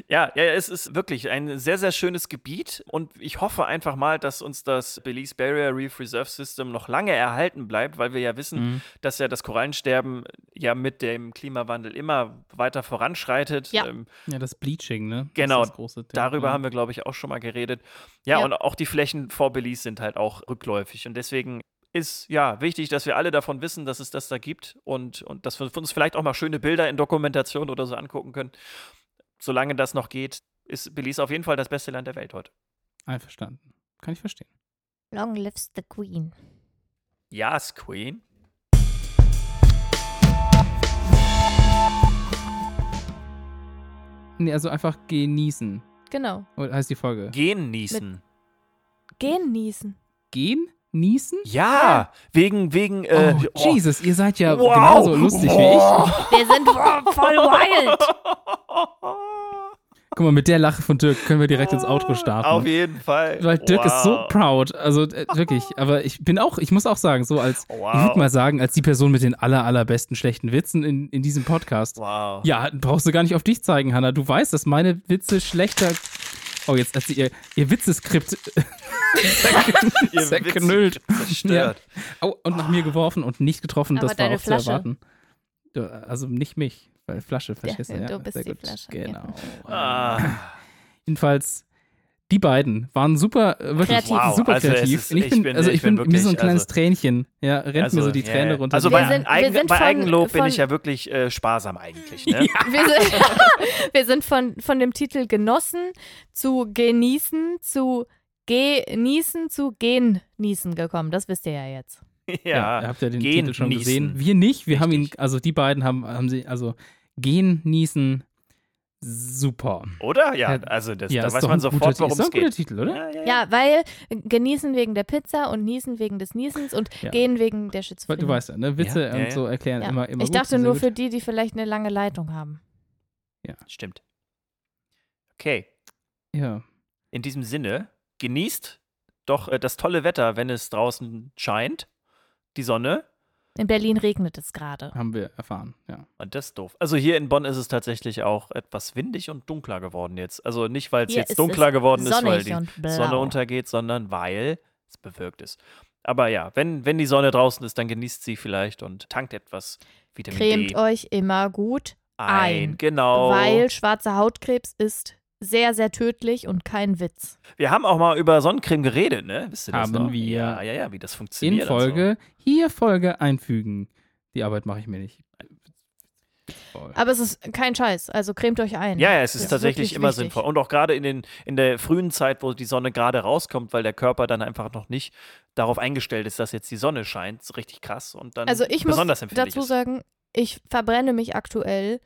Speaker 3: Ja, ja, es ist wirklich ein sehr, sehr schönes Gebiet und ich hoffe einfach mal, dass uns das Belize Barrier Reef Reserve System noch lange erhalten bleibt, weil wir ja wissen,
Speaker 2: Mhm.
Speaker 3: dass ja das Korallensterben ja mit dem Klimawandel immer weiter voranschreitet.
Speaker 1: Ja.
Speaker 3: Ähm,
Speaker 2: Ja, das Bleaching, ne? Das
Speaker 3: Genau,
Speaker 2: ist das große Thema.
Speaker 3: Darüber
Speaker 2: ja.
Speaker 3: haben wir, glaube ich, auch schon mal geredet. Ja,
Speaker 1: Ja.
Speaker 3: und auch die Flächen vor Belize sind halt auch rückläufig. Und deswegen ist ja wichtig, dass wir alle davon wissen, dass es das da gibt und, und dass wir uns vielleicht auch mal schöne Bilder in Dokumentation oder so angucken können. Solange das noch geht, ist Belize auf jeden Fall das beste Land der Welt heute.
Speaker 2: Einverstanden. Kann ich verstehen.
Speaker 1: Long lives the Queen.
Speaker 3: Yes, Queen.
Speaker 2: Nee, also einfach genießen.
Speaker 1: Genau.
Speaker 2: Oder heißt die Folge?
Speaker 3: Genießen.
Speaker 1: Genießen.
Speaker 2: Gehen? Niesen?
Speaker 3: Ja, wegen, wegen, äh,
Speaker 2: oh, Jesus, ihr seid ja
Speaker 3: Wow.
Speaker 2: genauso lustig wie ich.
Speaker 1: Wir sind voll wild.
Speaker 2: Guck mal, mit der Lache von Dirk können wir direkt ins Outro starten.
Speaker 3: Auf jeden Fall.
Speaker 2: Weil Dirk ist so
Speaker 3: Wow.
Speaker 2: proud. Also äh, wirklich. Aber ich bin auch, ich muss auch sagen, so als,
Speaker 3: Wow.
Speaker 2: ich würde mal sagen, als die Person mit den aller, allerbesten schlechten Witzen in, in diesem Podcast.
Speaker 3: Wow.
Speaker 2: Ja, brauchst du gar nicht auf dich zeigen, Hannah. Du weißt, dass meine Witze schlechter. Oh, jetzt erzähl ihr, ihr Witzeskript zerknüllt.
Speaker 3: Zerstört.
Speaker 2: Oh, und nach mir geworfen und nicht getroffen,
Speaker 1: Aber
Speaker 2: das war
Speaker 1: deine
Speaker 2: auch
Speaker 1: Flasche.
Speaker 2: zu erwarten. Also nicht mich, Flasche, verstehst du?
Speaker 1: du
Speaker 2: Ja,
Speaker 1: bist
Speaker 2: sehr
Speaker 1: die
Speaker 2: gut.
Speaker 1: Flasche,
Speaker 2: Genau.
Speaker 3: Ah.
Speaker 2: Jedenfalls, die beiden waren super, äh, wirklich
Speaker 1: Kreativ.
Speaker 3: Wow,
Speaker 2: super
Speaker 3: also es
Speaker 2: kreativ.
Speaker 3: ist-
Speaker 2: ich
Speaker 3: ich
Speaker 2: bin,
Speaker 3: bin-
Speaker 2: also ich,
Speaker 3: ich bin
Speaker 2: bin, mir so ein
Speaker 3: wirklich,
Speaker 2: kleines
Speaker 3: also-
Speaker 2: Tränchen. Ja, rennt mir so die
Speaker 3: ja,
Speaker 2: Träne
Speaker 3: ja.
Speaker 2: runter.
Speaker 3: Also bei,
Speaker 1: sind-
Speaker 3: Eigen,
Speaker 1: sind
Speaker 3: bei
Speaker 1: von-
Speaker 3: Eigenlob bin
Speaker 1: von-
Speaker 3: ich ja wirklich äh, sparsam eigentlich. Ne?
Speaker 1: Wir sind, wir sind von, von dem Titel genossen zu genießen zu genießen zu genießen gekommen. Das wisst ihr ja jetzt.
Speaker 2: ja, ihr habt ja den Titel schon gesehen. Wir nicht. Wir haben ihn, also die beiden haben, haben sie, also gehen, niesen, super.
Speaker 3: Oder? Ja,
Speaker 2: Ja,
Speaker 3: also das,
Speaker 2: ja,
Speaker 3: da
Speaker 2: ist
Speaker 3: weiß man sofort,
Speaker 2: Titel.
Speaker 3: worum
Speaker 2: Ist doch
Speaker 3: es
Speaker 2: ein guter
Speaker 3: geht.
Speaker 2: Titel, oder?
Speaker 3: Ja, ja, ja.
Speaker 1: Ja, weil genießen wegen der Pizza und niesen wegen des Niesens und
Speaker 2: Ja.
Speaker 1: gehen wegen der
Speaker 2: Weil
Speaker 1: Schizophrenie.
Speaker 2: Du weißt ja, ne? Witze
Speaker 3: Ja, ja,
Speaker 2: und
Speaker 3: ja.
Speaker 2: so erklären
Speaker 1: Ja.
Speaker 2: immer, immer
Speaker 1: ich
Speaker 2: gut.
Speaker 1: dachte nur
Speaker 2: gut.
Speaker 1: für die, die vielleicht eine lange Leitung haben.
Speaker 3: Stimmt. Okay,
Speaker 2: Ja.
Speaker 3: in diesem Sinne, genießt doch äh, das tolle Wetter, wenn es draußen scheint, die Sonne.
Speaker 1: In Berlin regnet es gerade.
Speaker 2: Haben wir erfahren, ja.
Speaker 3: Und das ist doof. Also hier in Bonn ist es tatsächlich auch etwas windig und dunkler geworden jetzt. Also nicht, weil es jetzt dunkler geworden ist, weil die. Sonne untergeht, sondern weil es bewölkt ist. Aber ja, wenn, wenn die Sonne draußen ist, dann genießt sie vielleicht und tankt etwas Vitamin
Speaker 1: Cremt
Speaker 3: D
Speaker 1: euch immer gut ein,
Speaker 3: Genau.
Speaker 1: weil schwarzer Hautkrebs ist sehr, sehr tödlich und kein Witz.
Speaker 3: wir haben auch mal über Sonnencreme geredet, ne? Wisst ihr das
Speaker 2: Haben
Speaker 3: noch?
Speaker 2: wir.
Speaker 3: Ja, ja, ja, wie das
Speaker 2: In
Speaker 3: funktioniert. und
Speaker 2: Folge, hier Folge einfügen. Die Arbeit mache ich mir nicht. Voll.
Speaker 1: Aber es ist kein Scheiß, also cremt euch ein.
Speaker 3: So. Ja, ja, es
Speaker 1: Das
Speaker 3: ist
Speaker 1: ist
Speaker 3: tatsächlich immer
Speaker 1: wichtig.
Speaker 3: sinnvoll. Und auch gerade in, den, in der frühen Zeit, wo die Sonne gerade rauskommt, weil der Körper dann einfach noch nicht darauf eingestellt ist, dass jetzt die Sonne scheint, so richtig krass und dann
Speaker 1: Also ich muss
Speaker 3: besonders empfindlich
Speaker 1: dazu
Speaker 3: ist.
Speaker 1: sagen, ich verbrenne mich aktuell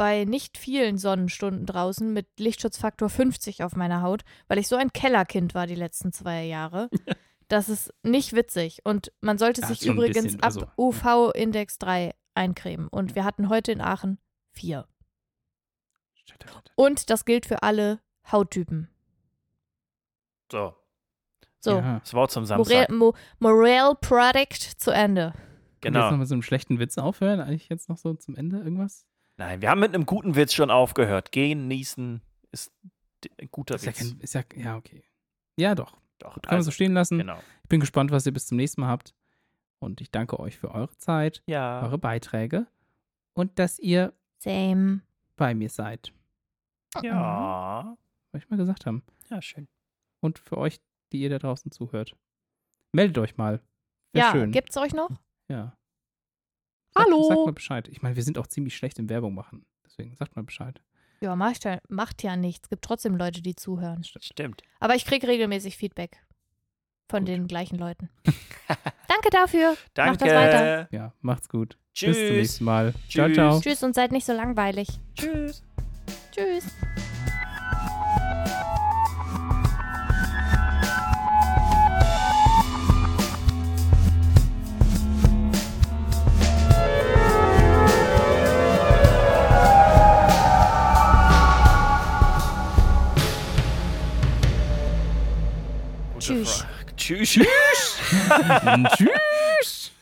Speaker 1: bei nicht vielen Sonnenstunden draußen mit Lichtschutzfaktor 50 auf meiner Haut, weil ich so ein Kellerkind war die letzten zwei Jahre. Das ist nicht witzig. Und man sollte
Speaker 2: Ja,
Speaker 1: sich übrigens
Speaker 2: bisschen,
Speaker 1: ab
Speaker 2: also,
Speaker 1: UV-Index 3 eincremen. Und wir hatten heute in Aachen vier. Und das gilt für alle Hauttypen.
Speaker 3: So,
Speaker 1: So,
Speaker 2: Ja.
Speaker 3: das Wort zum
Speaker 1: Morel,
Speaker 3: Samstag.
Speaker 1: Mo, Morel Product zu Ende.
Speaker 2: Können wir jetzt noch
Speaker 3: Genau.
Speaker 2: mit so einem schlechten Witz aufhören? Eigentlich jetzt noch so zum Ende irgendwas?
Speaker 3: Nein, wir haben mit einem guten Witz schon aufgehört. Gehen, niesen ist ein guter
Speaker 2: Ist ja,
Speaker 3: Witz.
Speaker 2: kein, ist ja, ja, okay. Ja, doch.
Speaker 3: Doch,
Speaker 2: Kann man
Speaker 3: also,
Speaker 2: so stehen lassen.
Speaker 3: genau.
Speaker 2: Ich bin gespannt, was ihr bis zum nächsten Mal habt. Und ich danke euch für eure Zeit,
Speaker 3: Ja.
Speaker 2: eure Beiträge und dass ihr
Speaker 1: Same.
Speaker 2: bei mir seid.
Speaker 3: Ja.
Speaker 2: Was ich mal gesagt haben.
Speaker 3: Ja, schön.
Speaker 2: Und für euch, die ihr da draußen zuhört. Meldet euch mal. Wäre
Speaker 1: Ja,
Speaker 2: schön.
Speaker 1: gibt's euch noch?
Speaker 2: Ja.
Speaker 1: Hallo.
Speaker 2: Sagt, mal Bescheid. Ich meine, wir sind auch ziemlich schlecht im Werbung machen. Deswegen sagt mal Bescheid.
Speaker 1: Ja, macht ja, macht ja nichts. Gibt trotzdem Leute, die zuhören.
Speaker 3: Stimmt.
Speaker 1: Aber ich kriege regelmäßig Feedback von
Speaker 2: Gut.
Speaker 1: den gleichen Leuten. Danke dafür.
Speaker 3: Danke.
Speaker 1: Macht das weiter.
Speaker 2: Ja, macht's gut.
Speaker 3: Tschüss.
Speaker 2: Bis zum nächsten Mal. Ciao,
Speaker 3: Tschüss.
Speaker 2: ciao.
Speaker 1: Tschüss und seid nicht so langweilig.
Speaker 3: Tschüss.
Speaker 1: Tschüss. Tschüss.
Speaker 3: Frage. Tschüss.
Speaker 2: Tschüss.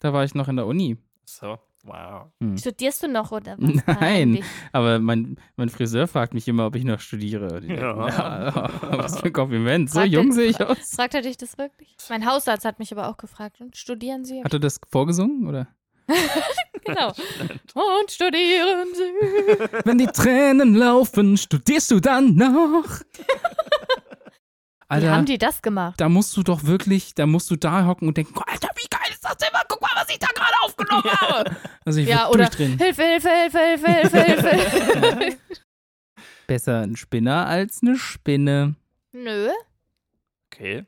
Speaker 2: Da war ich noch in der Uni.
Speaker 3: So, wow.
Speaker 2: Hm.
Speaker 1: Studierst du noch oder was?
Speaker 2: Nein.
Speaker 1: eigentlich?
Speaker 2: Aber mein, mein Friseur fragt mich immer, ob ich noch studiere.
Speaker 3: Ja.
Speaker 2: ja, was für ein Kompliment. So
Speaker 1: Fragt
Speaker 2: jung
Speaker 1: er-
Speaker 2: sehe ich aus.
Speaker 1: Fragt er dich das wirklich? Mein Hausarzt hat mich aber auch gefragt. Und studieren Sie?
Speaker 2: Hat er das vorgesungen? Oder?
Speaker 1: genau. Und studieren Sie.
Speaker 2: Wenn die Tränen laufen, studierst du dann noch?
Speaker 1: Wie
Speaker 2: Alter,
Speaker 1: haben die das gemacht?
Speaker 2: da musst du doch wirklich, da musst du da hocken und denken, Alter, wie geil ist das denn? mal? Guck mal, was ich da gerade aufgenommen habe. Also ich
Speaker 1: Ja, oder
Speaker 2: durchdrehen.
Speaker 1: Hilfe, Hilfe, Hilfe, Hilfe, Hilfe, Hilfe.
Speaker 2: Besser ein Spinner als eine Spinne.
Speaker 1: Nö.
Speaker 3: Okay.